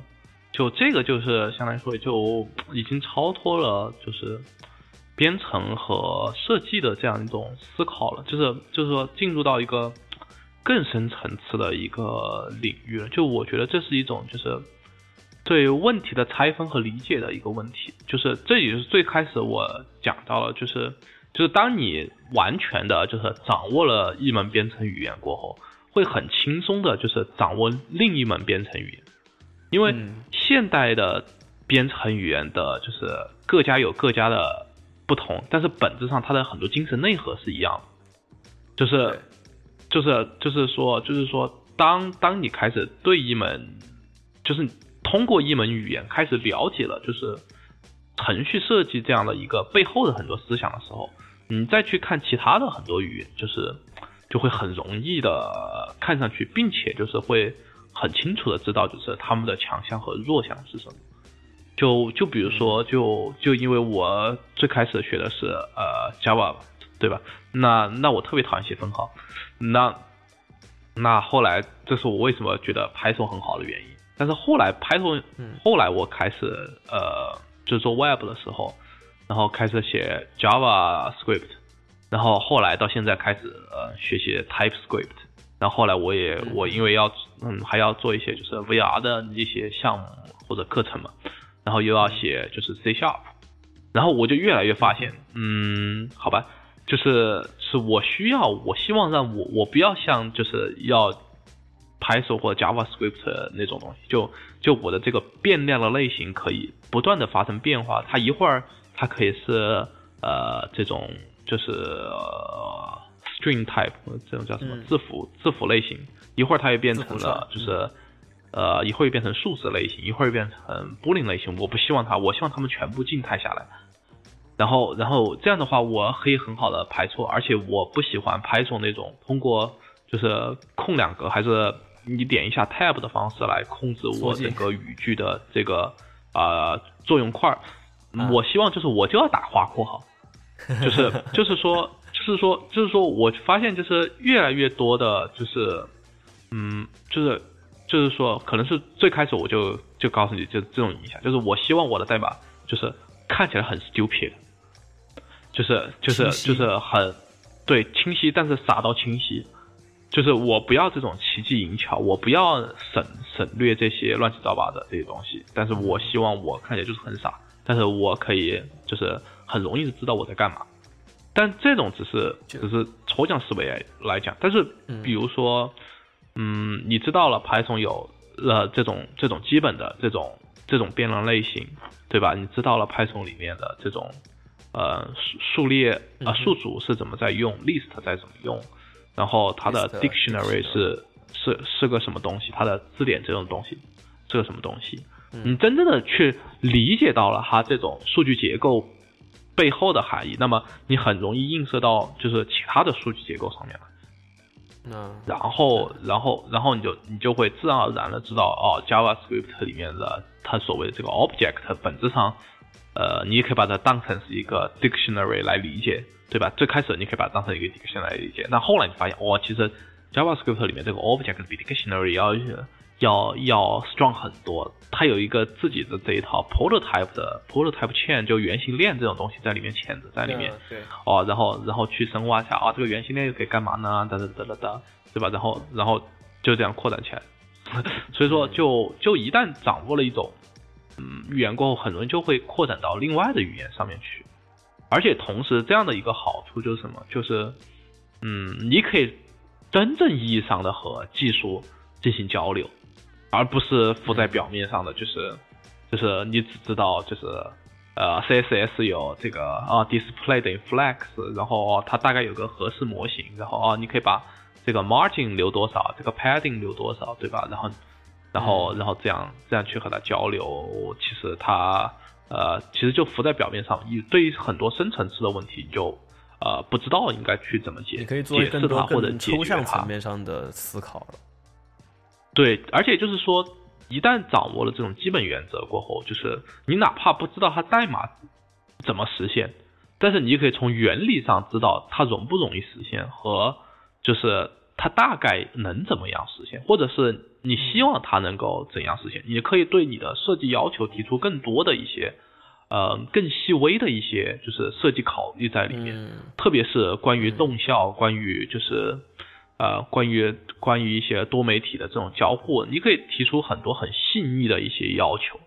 就这个就是相当于说，就已经超脱了，就是编程和设计的这样一种思考了，就是就是说进入到一个更深层次的一个领域了。就我觉得这是一种就是对问题的拆分和理解的一个问题。就是这也是最开始我讲到了，就是就是当你完全的就是掌握了一门编程语言过后，会很轻松的就是掌握另一门编程语言。因为现代的编程语言的，就是各家有各家的不同，但是本质上它的很多精神内核是一样的，就是，就是就是说，就是说，当当你开始对一门，就是通过一门语言开始了解了，就是程序设计这样的一个背后的很多思想的时候，你再去看其他的很多语言，就是就会很容易的看上去，并且就是会。很清楚的知道，就是他们的强项和弱项是什么。就就比如说，就就因为我最开始学的是呃 Java，对吧？那那我特别讨厌写分号，那那后来这是我为什么觉得 Python 很好的原因。但是后来 Python，后来我开始呃就做 Web 的时候，然后开始写 Java Script，然后后来到现在开始呃学习 TypeScript，然后后来我也我因为要嗯还要做一些就是 VR 的一些项目或者课程嘛。然后又要写就是 C sharp，然后我就越来越发现，嗯，好吧，就是是我需要，我希望让我我不要像就是要 Python 或者 JavaScript 那种东西，就就我的这个变量的类型可以不断的发生变化，它一会儿它可以是呃这种就是 string type 这种叫什么字符字符类型，一会儿它又变成了就是。呃，一会儿变成数字类型，一会儿变成 Boolean 类型。我不希望它，我希望它们全部静态下来。然后，然后这样的话，我可以很好的排错。而且我不喜欢 Python 那种通过就是空两格，还是你点一下 Tab 的方式来控制我整个语句的这个啊作用块。我希望就是我就要打花括号，就是就是说就是说就是说我发现就是越来越多的就是嗯就是。就是说，可能是最开始我就就告诉你，就这种影响，就是我希望我的代码就是看起来很 stupid，就是就是就是很对清晰，但是傻到清晰，就是我不要这种奇技淫巧，我不要省省略这些乱七八糟的这些东西，但是我希望我看起来就是很傻，但是我可以就是很容易的知道我在干嘛，但这种只是只是抽象思维来讲，但是比如说。嗯，你知道了，Python 有呃这种这种基本的这种这种变量类型，对吧？你知道了 Python 里面的这种呃数数列啊数组是怎么在用，list 在怎么用，然后它的 dictionary 是是是个什么东西，它的字典这种东西是个什么东西？你真正的去理解到了它这种数据结构背后的含义，那么你很容易映射到就是其他的数据结构上面来。然后，然后，然后你就你就会自然而然的知道哦，JavaScript 里面的它所谓的这个 object 本质上，呃，你也可以把它当成是一个 dictionary 来理解，对吧？最开始你可以把它当成一个 dictionary 来理解，那后来你发现，哦，其实 JavaScript 里面这个 object 比 dictionary 要要要 strong 很多，它有一个自己的这一套 prototype 的 prototype chain，就原型链这种东西在里面嵌着在里面。对。哦，然后然后去深挖一下啊，这个原型链又可以干嘛呢？哒哒哒哒哒，对吧？然后然后就这样扩展起来。所以说，就就一旦掌握了一种嗯语言过后，很容易就会扩展到另外的语言上面去。而且同时，这样的一个好处就是什么？就是嗯，你可以真正意义上的和技术进行交流。而不是浮在表面上的，就是就是你只知道就是呃 CSS 有这个啊 display 等于 flex，然后它大概有个合适模型，然后啊你可以把这个 margin 留多少，这个 padding 留多少，对吧？然后然后然后这样这样去和他交流，其实他呃其实就浮在表面上，你对于很多深层次的问题你就呃不知道应该去怎么解你可以做解释它或者抽象层面上的思考了。对，而且就是说，一旦掌握了这种基本原则过后，就是你哪怕不知道它代码怎么实现，但是你可以从原理上知道它容不容易实现，和就是它大概能怎么样实现，或者是你希望它能够怎样实现，你可以对你的设计要求提出更多的一些，呃，更细微的一些就是设计考虑在里面，特别是关于动效，关于就是。呃，关于关于一些多媒体的这种交互，你可以提出很多很细腻的一些要求，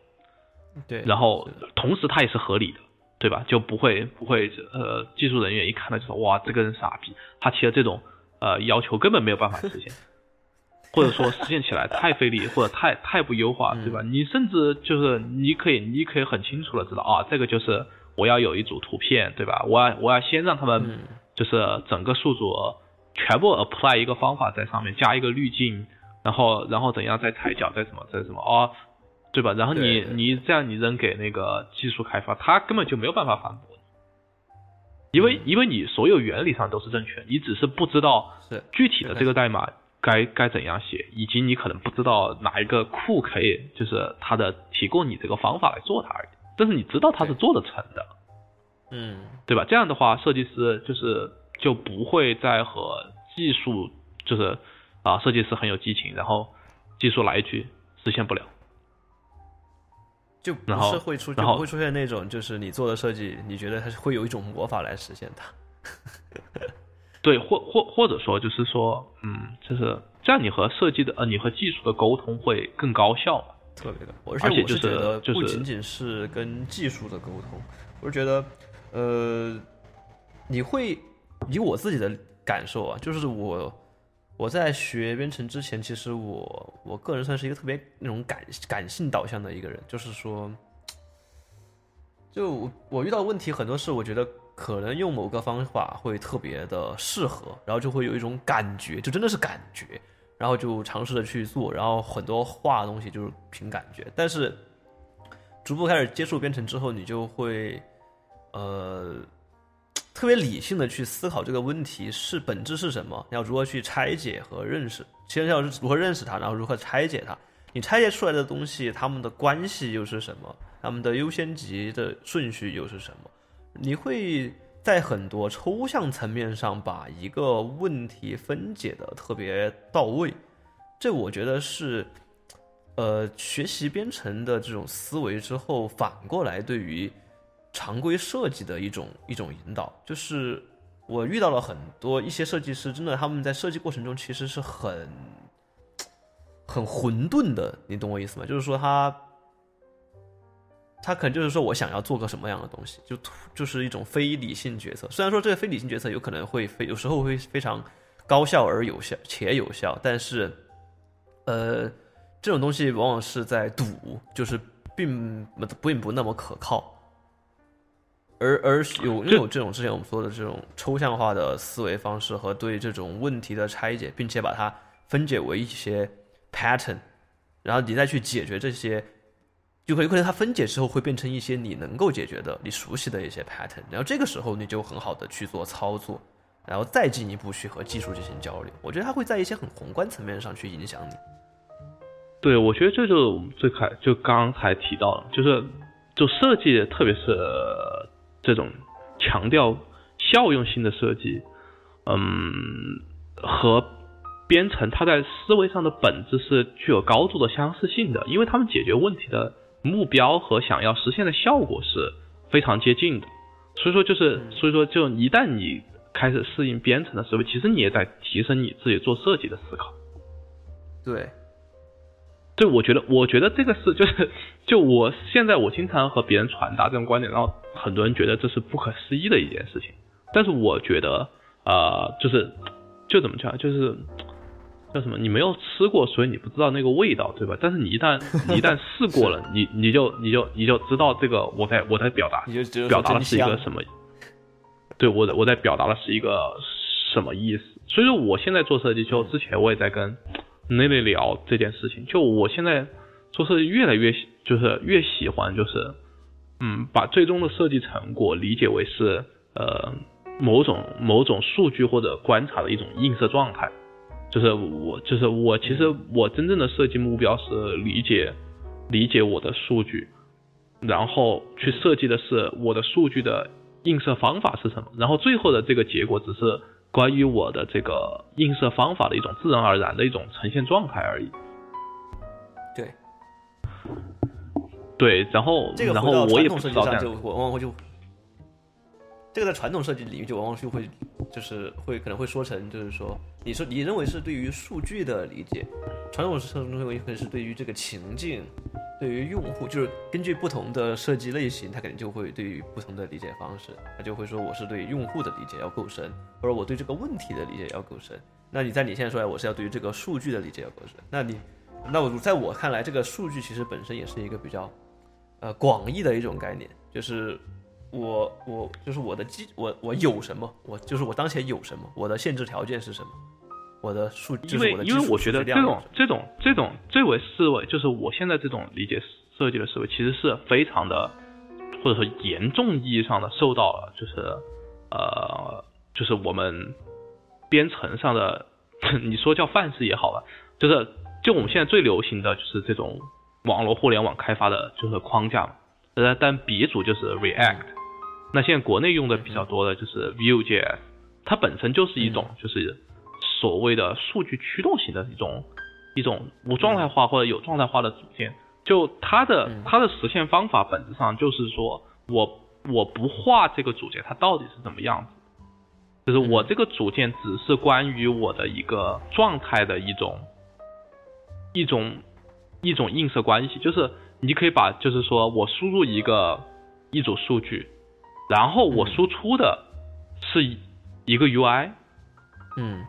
对，然后同时它也是合理的，对吧？就不会不会呃，技术人员一看到就说哇，这个人傻逼，他提的这种呃要求根本没有办法实现，或者说实现起来太费力或者太太不优化，对吧？你甚至就是你可以你可以很清楚的知道啊，这个就是我要有一组图片，对吧？我要我要先让他们就是整个数组。全部 apply 一个方法在上面，加一个滤镜，然后然后怎样再踩脚再什么再什么哦，对吧？然后你你这样你扔给那个技术开发，他根本就没有办法反驳因为因为你所有原理上都是正确，你只是不知道具体的这个代码该该怎样写，以及你可能不知道哪一个库可以，就是它的提供你这个方法来做它而已。但是你知道它是做得成的，嗯，对吧？这样的话，设计师就是就不会再和技术就是啊，设计师很有激情，然后技术来一句实现不了。就不是会出，就不会出现那种，就是你做的设计，你觉得它会有一种魔法来实现它。对，或或或者说，就是说，嗯，就是这样，你和设计的呃，你和技术的沟通会更高效，特别的。而且就是觉得不仅仅是跟技术的沟通，我是觉得，呃，你会以我自己的感受啊，就是我。我在学编程之前，其实我我个人算是一个特别那种感感性导向的一个人，就是说，就我遇到问题很多事，我觉得可能用某个方法会特别的适合，然后就会有一种感觉，就真的是感觉，然后就尝试着去做，然后很多画的东西就是凭感觉，但是逐步开始接触编程之后，你就会呃。特别理性的去思考这个问题是本质是什么，要如何去拆解和认识，先要如何认识它，然后如何拆解它。你拆解出来的东西，它们的关系又是什么？它们的优先级的顺序又是什么？你会在很多抽象层面上把一个问题分解的特别到位。这我觉得是，呃，学习编程的这种思维之后，反过来对于。常规设计的一种一种引导，就是我遇到了很多一些设计师，真的他们在设计过程中其实是很很混沌的，你懂我意思吗？就是说他他可能就是说我想要做个什么样的东西，就就是一种非理性决策。虽然说这个非理性决策有可能会非有时候会非常高效而有效且有效，但是呃这种东西往往是在赌，就是并并不那么可靠。而而有拥有这种之前我们说的这种抽象化的思维方式和对这种问题的拆解，并且把它分解为一些 pattern，然后你再去解决这些，就会有可能它分解之后会变成一些你能够解决的、你熟悉的一些 pattern，然后这个时候你就很好的去做操作，然后再进一步去和技术进行交流。我觉得它会在一些很宏观层面上去影响你。对，我觉得这就是我们最开就刚才提到了，就是就设计，特别是。这种强调效用性的设计，嗯，和编程它在思维上的本质是具有高度的相似性的，因为他们解决问题的目标和想要实现的效果是非常接近的。所以说，就是所以说，就一旦你开始适应编程的思维，其实你也在提升你自己做设计的思考。对。对，我觉得，我觉得这个是，就是，就我现在我经常和别人传达这种观点，然后很多人觉得这是不可思议的一件事情。但是我觉得，呃，就是，就怎么讲，就是叫什么？你没有吃过，所以你不知道那个味道，对吧？但是你一旦 一旦试过了，你你就你就你就知道这个我在我在表达，表达的是一个什么？对，我我在表达的是一个什么意思？所以说，我现在做设计，就之前我也在跟。那里聊这件事情，就我现在做设计越来越就是越喜欢，就是嗯，把最终的设计成果理解为是呃某种某种数据或者观察的一种映射状态。就是我就是我其实我真正的设计目标是理解理解我的数据，然后去设计的是我的数据的映射方法是什么，然后最后的这个结果只是。关于我的这个映射方法的一种自然而然的一种呈现状态而已。对，对，然后这个然后我也不知道就往往会就，这个在传统设计领域就往往就会就是会可能会说成就是说，你说你认为是对于数据的理解，传统设计中认为可能是对于这个情境。对于用户，就是根据不同的设计类型，他肯定就会对于不同的理解方式，他就会说我是对用户的理解要够深，或者我对这个问题的理解要够深。那你在你现在说来，我是要对于这个数据的理解要够深。那你，那我在我看来，这个数据其实本身也是一个比较，呃，广义的一种概念，就是我我就是我的基我我有什么，我就是我当前有什么，我的限制条件是什么。我的数，因为因为我觉得这种这种这种这为思维，就是我现在这种理解设计的思维，其实是非常的，或者说严重意义上的受到了，就是呃，就是我们编程上的你说叫范式也好吧，就是就我们现在最流行的就是这种网络互联网开发的就是框架嘛，呃，但鼻祖就是 React，那现在国内用的比较多的就是 Vue.js，它本身就是一种就是所谓的数据驱动型的一种一种无状态化或者有状态化的组件，就它的它的实现方法本质上就是说我我不画这个组件它到底是怎么样子。就是我这个组件只是关于我的一个状态的一种一种一种映射关系，就是你可以把就是说我输入一个一组数据，然后我输出的是一个 UI，嗯，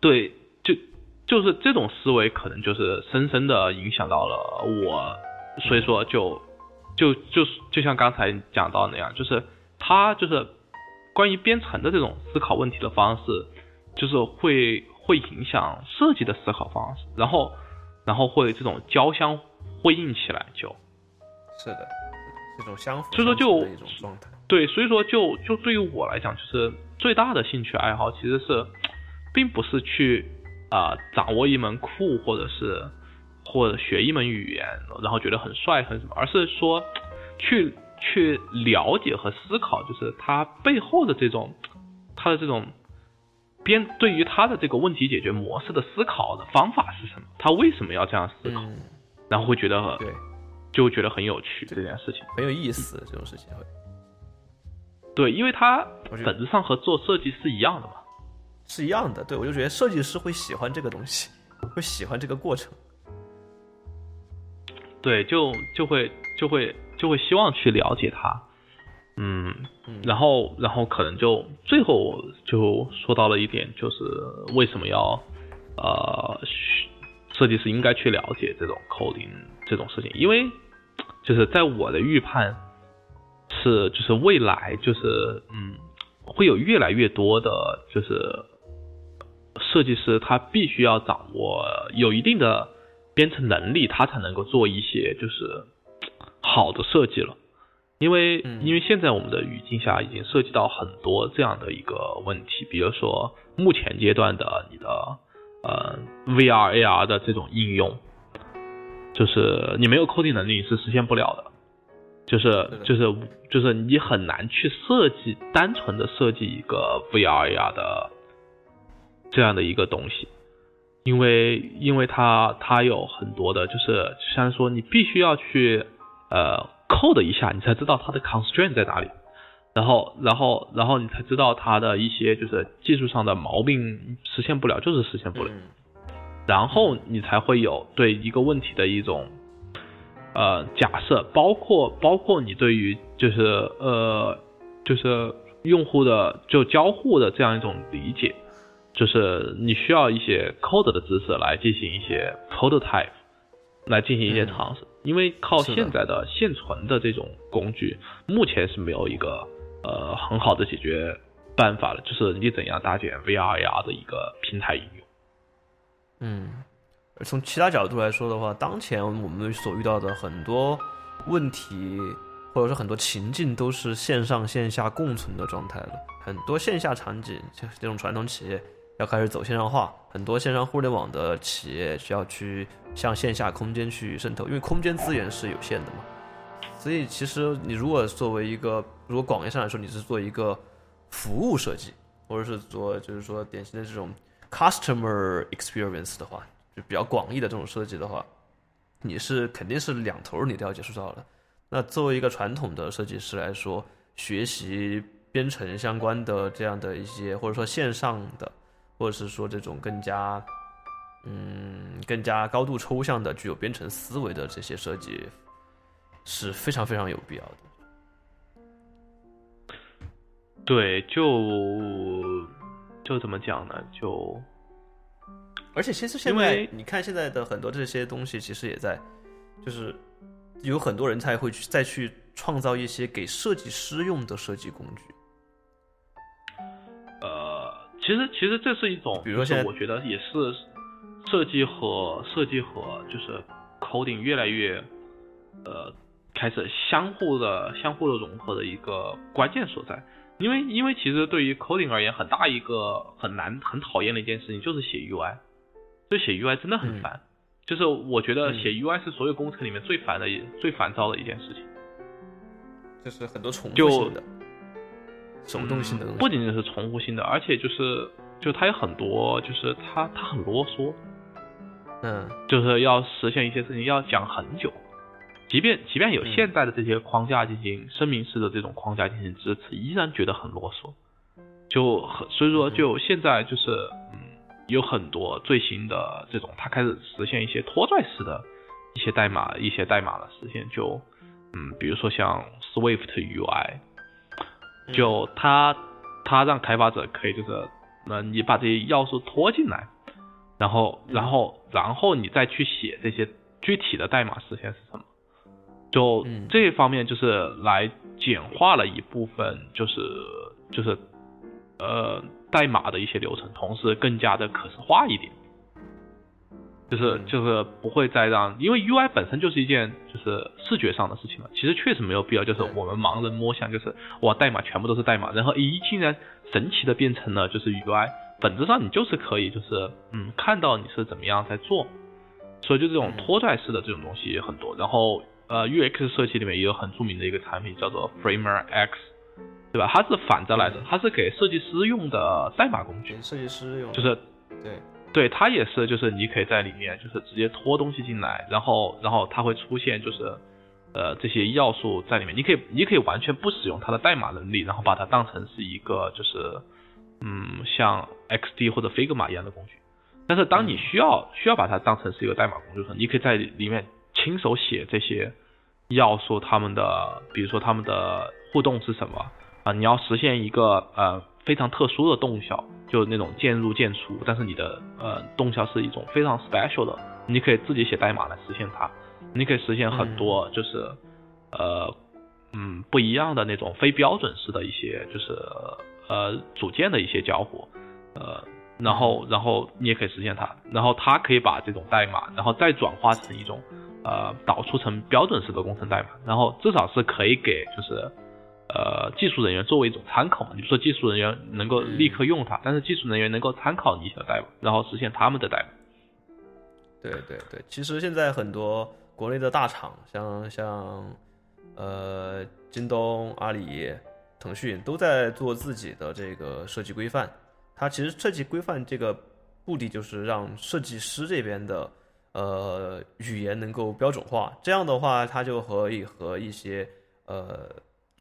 对，就就是这种思维可能就是深深的影响到了我，所以说就就就是就像刚才讲到那样，就是他就是。关于编程的这种思考问题的方式，就是会会影响设计的思考方式，然后然后会这种交相辉映起来，就。是的，这种相互所以说就一种状态。对，所以说就就对于我来讲，就是最大的兴趣爱好其实是，并不是去啊掌握一门酷，或者是或者学一门语言，然后觉得很帅很什么，而是说去。去了解和思考，就是它背后的这种，它的这种编对于他的这个问题解决模式的思考的方法是什么？他为什么要这样思考？然后会觉得对，就觉得很有趣这件事情，很有意思这种事情会。对，因为它本质上和做设计是一样的嘛，是一样的。对，我就觉得设计师会喜欢这个东西，会喜欢这个过程。对，就就会就会。就会希望去了解它，嗯，然后然后可能就最后就说到了一点，就是为什么要呃设计师应该去了解这种 coding 这种事情，因为就是在我的预判是就是未来就是嗯会有越来越多的就是设计师他必须要掌握有一定的编程能力，他才能够做一些就是。好的设计了，因为因为现在我们的语境下已经涉及到很多这样的一个问题，比如说目前阶段的你的呃 VR AR 的这种应用，就是你没有 coding 能力是实现不了的，就是就是就是你很难去设计单纯的设计一个 VR AR 的这样的一个东西，因为因为它它有很多的，就是像说你必须要去。呃，code 一下，你才知道它的 constraint 在哪里，然后，然后，然后你才知道它的一些就是技术上的毛病实现不了，就是实现不了，然后你才会有对一个问题的一种呃假设，包括包括你对于就是呃就是用户的就交互的这样一种理解，就是你需要一些 code 的知识来进行一些 prototype，来进行一些尝试。因为靠现在的现存的这种工具，目前是没有一个呃很好的解决办法了，就是你怎样搭建 VR AR 的一个平台应用。嗯，从其他角度来说的话，当前我们所遇到的很多问题，或者说很多情境，都是线上线下共存的状态了。很多线下场景，像这种传统企业。要开始走线上化，很多线上互联网的企业需要去向线下空间去渗透，因为空间资源是有限的嘛。所以其实你如果作为一个，如果广义上来说你是做一个服务设计，或者是做就是说典型的这种 customer experience 的话，就比较广义的这种设计的话，你是肯定是两头你都要接触到的。那作为一个传统的设计师来说，学习编程相关的这样的一些，或者说线上的。或者是说这种更加，嗯，更加高度抽象的、具有编程思维的这些设计，是非常非常有必要的。对，就就怎么讲呢？就，而且其实现在你看现在的很多这些东西，其实也在，就是有很多人才会去再去创造一些给设计师用的设计工具。呃其实，其实这是一种，比如说，我觉得也是设计和设计和就是 coding 越来越呃开始相互的相互的融合的一个关键所在。因为因为其实对于 coding 而言，很大一个很难很讨厌的一件事情就是写 UI，就写 UI 真的很烦。就是我觉得写 UI 是所有工程里面最烦的、最烦躁的一件事情。就是很多重复性的、手动性的东西。不仅仅是重复性的，而且就是就它有很多，就是它它很啰嗦。嗯，就是要实现一些事情要讲很久，即便即便有现在的这些框架进行声明式的这种框架进行支持，依然觉得很啰嗦。就很所以说，就现在就是嗯，有很多最新的这种，它开始实现一些拖拽式的一些代码，一些代码的实现。就嗯，比如说像 Swift UI，就它它让开发者可以就是，那你把这些要素拖进来。然后，然后，然后你再去写这些具体的代码实现是什么？就这一方面就是来简化了一部分，就是就是呃代码的一些流程，同时更加的可视化一点。就是就是不会再让，因为 UI 本身就是一件就是视觉上的事情了，其实确实没有必要，就是我们盲人摸象，就是哇代码全部都是代码，然后一竟然神奇的变成了就是 UI。本质上你就是可以，就是嗯，看到你是怎么样在做，所以就这种拖拽式的这种东西也很多。然后呃，UX 设计里面也有很著名的一个产品叫做 Framer X，对吧？它是反着来的，它是给设计师用的代码工具。设计师用。就是对对，它也是，就是你可以在里面就是直接拖东西进来，然后然后它会出现就是呃这些要素在里面，你可以你可以完全不使用它的代码能力，然后把它当成是一个就是嗯像。XD 或者 Figma 一样的工具，但是当你需要需要把它当成是一个代码工具时，你可以在里面亲手写这些要素，他们的比如说他们的互动是什么啊？你要实现一个呃非常特殊的动效，就那种渐入渐出，但是你的呃动效是一种非常 special 的，你可以自己写代码来实现它，你可以实现很多就是呃嗯不一样的那种非标准式的一些就是呃组件的一些交互。呃，然后，然后你也可以实现它，然后它可以把这种代码，然后再转化成一种，呃，导出成标准式的工程代码，然后至少是可以给就是，呃，技术人员作为一种参考嘛。你说技术人员能够立刻用它，但是技术人员能够参考你的代码，然后实现他们的代码。对对对，其实现在很多国内的大厂，像像，呃，京东、阿里、腾讯都在做自己的这个设计规范。它其实设计规范这个目的就是让设计师这边的呃语言能够标准化，这样的话，它就可以和一些呃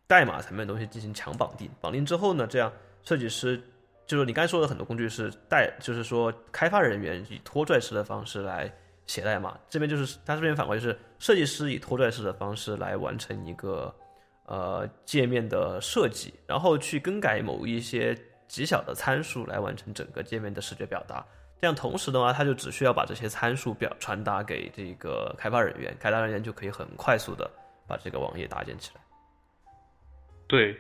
代码层面的东西进行强绑定。绑定之后呢，这样设计师就是你刚才说的很多工具是代，就是说开发人员以拖拽式的方式来写代码，这边就是它这边反过来就是设计师以拖拽式的方式来完成一个呃界面的设计，然后去更改某一些。极小的参数来完成整个界面的视觉表达，这样同时的话，它就只需要把这些参数表传达给这个开发人员，开发人员就可以很快速的把这个网页搭建起来。对，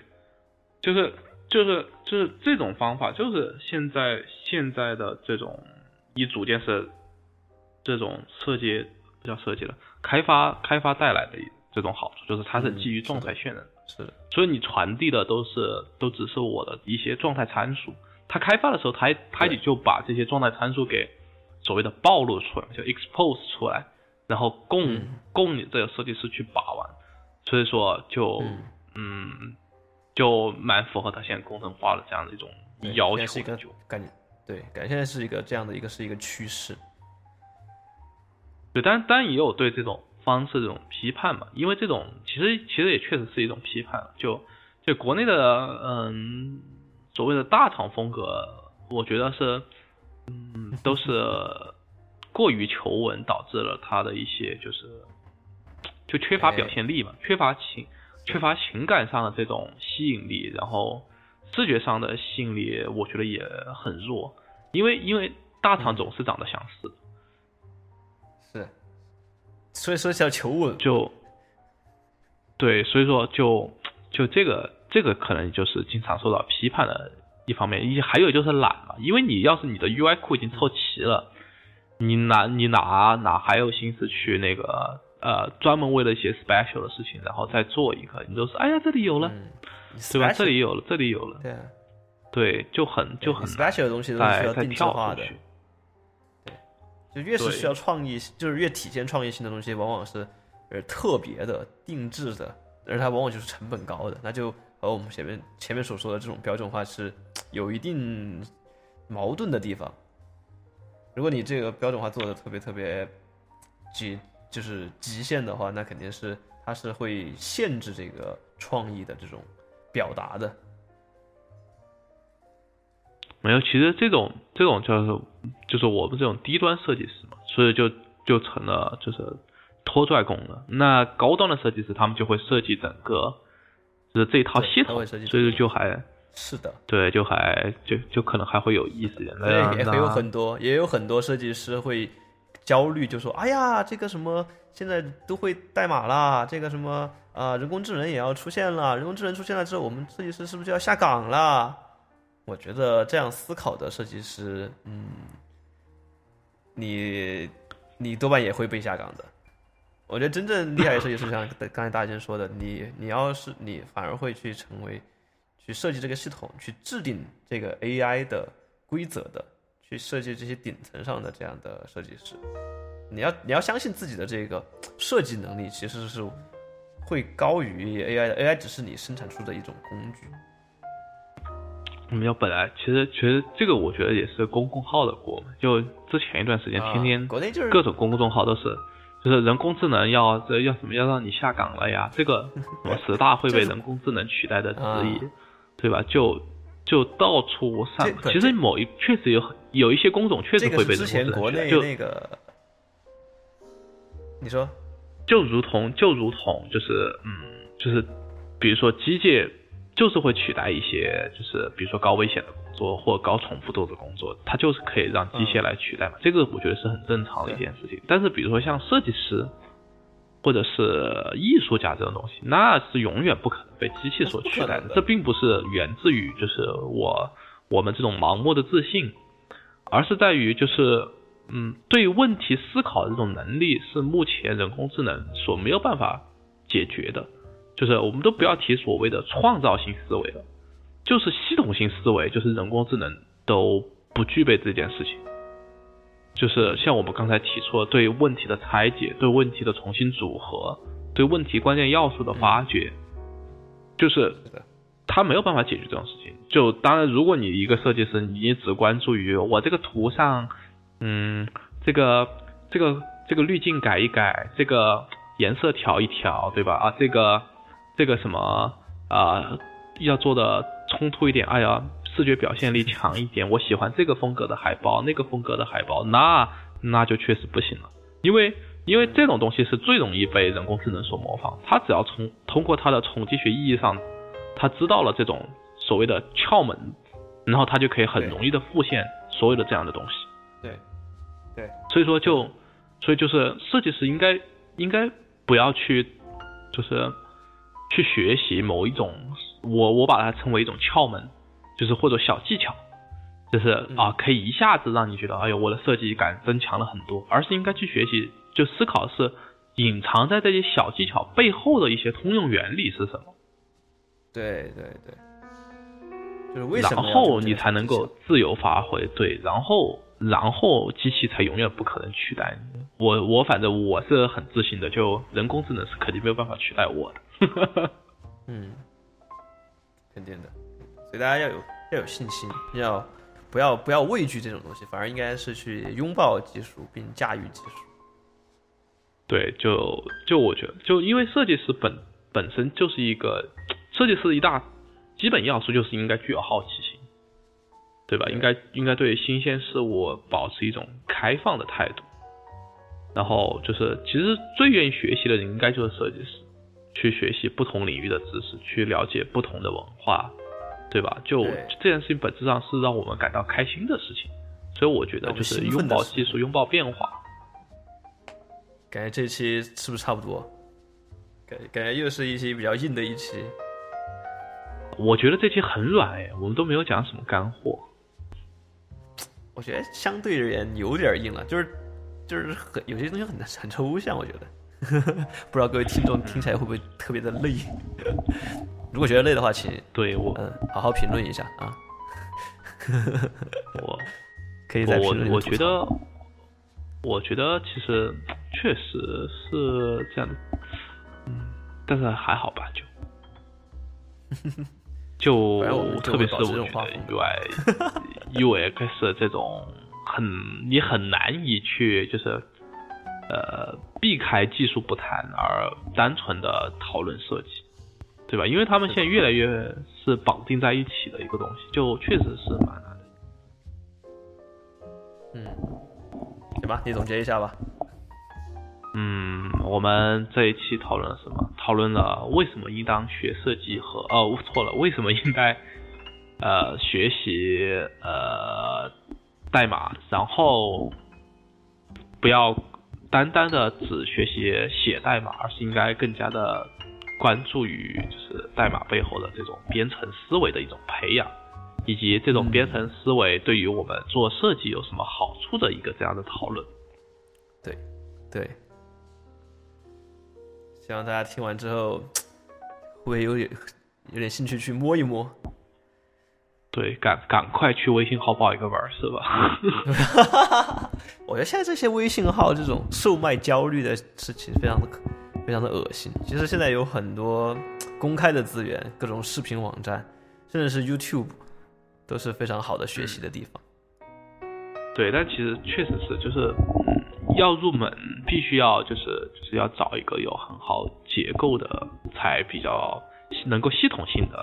就是就是就是这种方法，就是现在现在的这种以组件式这种设计不叫设计了，开发开发带来的这种好处，就是它是基于状态渲染。是的，所以你传递的都是都只是我的一些状态参数。它开发的时候，它它也就把这些状态参数给所谓的暴露出来，就 expose 出来，然后供供你这个设计师去把玩。所以说，就嗯，就蛮符合他现在工程化的这样的一种要求。是一个感觉，对，感觉现在是一个这样的一个是一个趋势。对，但但也有对这种。方式这种批判嘛，因为这种其实其实也确实是一种批判，就就国内的嗯所谓的大厂风格，我觉得是嗯 都是过于求稳，导致了他的一些就是就缺乏表现力嘛，缺乏情缺乏情感上的这种吸引力，然后视觉上的吸引力我觉得也很弱，因为因为大厂总是长得相似。是。所以说叫求稳，就对，所以说就就这个这个可能就是经常受到批判的一方面，一还有就是懒嘛，因为你要是你的 UI 库已经凑齐了，你哪你哪哪还有心思去那个呃专门为了一些 special 的事情，然后再做一个，你都是哎呀这里有了，对吧？这里有了，这里有了，对啊，对，就很就很 special 的东西都是需要定制化的，对，就越是需要创意，就是越体现创意性的东西，往往是呃特别的、定制的，而它往往就是成本高的，那就和我们前面前面所说的这种标准化是有一定矛盾的地方。如果你这个标准化做的特别特别极就是极限的话，那肯定是它是会限制这个创意的这种表达的。没有，其实这种这种就是就是我们这种低端设计师嘛，所以就就成了就是拖拽工了。那高端的设计师他们就会设计整个就是这一套系统，所以就还是的，对，就还就就可能还会有意思点。对，也有很多也有很多设计师会。焦虑就说：“哎呀，这个什么现在都会代码啦，这个什么啊，人工智能也要出现了。人工智能出现了之后，我们设计师是不是就要下岗了？”我觉得这样思考的设计师，嗯，你你多半也会被下岗的。我觉得真正厉害的设计师，像刚才大仙说的，你你要是你反而会去成为去设计这个系统，去制定这个 AI 的规则的。去设计这些顶层上的这样的设计师，你要你要相信自己的这个设计能力其实是会高于 AI 的，AI 只是你生产出的一种工具。我们要本来其实其实这个我觉得也是公众号的锅，就之前一段时间天天国内就是各种公众号都是就是人工智能要这要什么要让你下岗了呀，这个什么十大会被人工智能取代的质疑，对吧？就。就到处上，其实某一确实有有一些工种确实会被之前国内那个，你说，就如同就如同就是嗯就是，比如说机械就是会取代一些就是比如说高危险的工作或高重复度的工作，它就是可以让机械来取代嘛，这个我觉得是很正常的一件事情。但是比如说像设计师。或者是艺术家这种东西，那是永远不可能被机器所取代的。这并不是源自于就是我我们这种盲目的自信，而是在于就是嗯，对问题思考的这种能力是目前人工智能所没有办法解决的。就是我们都不要提所谓的创造性思维了，就是系统性思维，就是人工智能都不具备这件事情。就是像我们刚才提出了，对问题的拆解，对问题的重新组合，对问题关键要素的发掘，就是他没有办法解决这种事情。就当然，如果你一个设计师，你只关注于我这个图上，嗯，这个这个这个滤镜改一改，这个颜色调一调，对吧？啊，这个这个什么啊，要做的冲突一点，哎呀。视觉表现力强一点，我喜欢这个风格的海报，那个风格的海报，那那就确实不行了，因为因为这种东西是最容易被人工智能所模仿，它只要从通过它的统计学意义上，它知道了这种所谓的窍门，然后它就可以很容易的复现所有的这样的东西。对，对，所以说就所以就是设计师应该应该不要去就是去学习某一种，我我把它称为一种窍门。就是或者小技巧，就是啊，可以一下子让你觉得，哎呦，我的设计感增强了很多，而是应该去学习，就思考是隐藏在这些小技巧背后的一些通用原理是什么。对对对，就是为什么？然后你才能够自由发挥，对，然后然后机器才永远不可能取代你。我我反正我是很自信的，就人工智能是肯定没有办法取代我的。嗯，肯定的。所以大家要有要有信心，要不要不要畏惧这种东西，反而应该是去拥抱技术并驾驭技术。对，就就我觉得，就因为设计师本本身就是一个设计师一大基本要素就是应该具有好奇心，对吧？应该应该对新鲜事物保持一种开放的态度。然后就是，其实最愿意学习的人应该就是设计师，去学习不同领域的知识，去了解不同的文化。对吧？就这件事情本质上是让我们感到开心的事情，所以我觉得就是拥抱技术，拥抱变化。感觉这期是不是差不多？感感觉又是一期比较硬的一期。我觉得这期很软哎，我们都没有讲什么干货。我觉得相对而言有点硬了，就是就是很有些东西很很抽象，我觉得，不知道各位听众听起来会不会特别的累。如果觉得累的话，请对我嗯好好评论一下啊。我可以在评论里我我觉得，我觉得其实确实是这样的，嗯，但是还好吧，就就特别是我觉得种画风 UI UX 这种很你很难以去就是呃避开技术不谈而单纯的讨论设计。对吧？因为他们现在越来越是绑定在一起的一个东西，就确实是蛮难的。嗯，行吧，你总结一下吧。嗯，我们这一期讨论了什么？讨论了为什么应当学设计和哦错了，为什么应该 呃学习呃代码，然后不要单单的只学习写代码，而是应该更加的关注于就是代码背后的这种编程思维的一种培养，以及这种编程思维对于我们做设计有什么好处的一个这样的讨论。对，对，希望大家听完之后会不会有点有点兴趣去摸一摸？对，赶赶快去微信号报一个班儿是吧？我觉得现在这些微信号这种售卖焦虑的事情非常的非常的恶心。其实现在有很多公开的资源，各种视频网站，甚至是 YouTube，都是非常好的学习的地方。对，但其实确实是，就是嗯，要入门必须要就是就是要找一个有很好结构的，才比较能够系统性的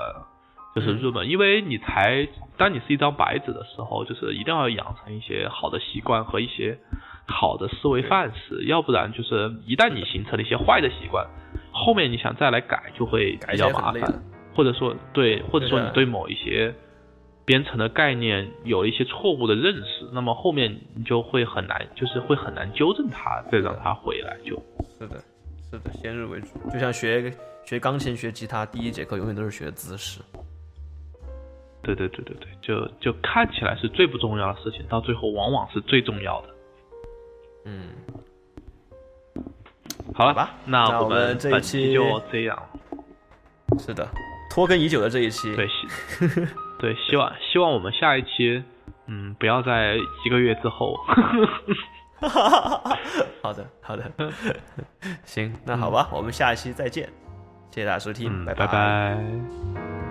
就是入门，因为你才当你是一张白纸的时候，就是一定要养成一些好的习惯和一些好的思维范式，要不然就是一旦你形成了一些坏的习惯，后面你想再来改就会比较麻烦。或者说对，或者说你对某一些编程的概念有了一些错误的认识，那么后面你就会很难，就是会很难纠正它，再让它回来就。是的，是的，先入为主，就像学学钢琴、学吉他，第一节课永远都是学姿势。对对对对对，就就看起来是最不重要的事情，到最后往往是最重要的。嗯，好了好吧那我们这一本期期就这样。是的，拖更已久的这一期，对，希 对希望希望我们下一期，嗯，不要在一个月之后。好的，好的，行，那好吧，我们下一期再见，谢谢大家收听，嗯，拜。拜拜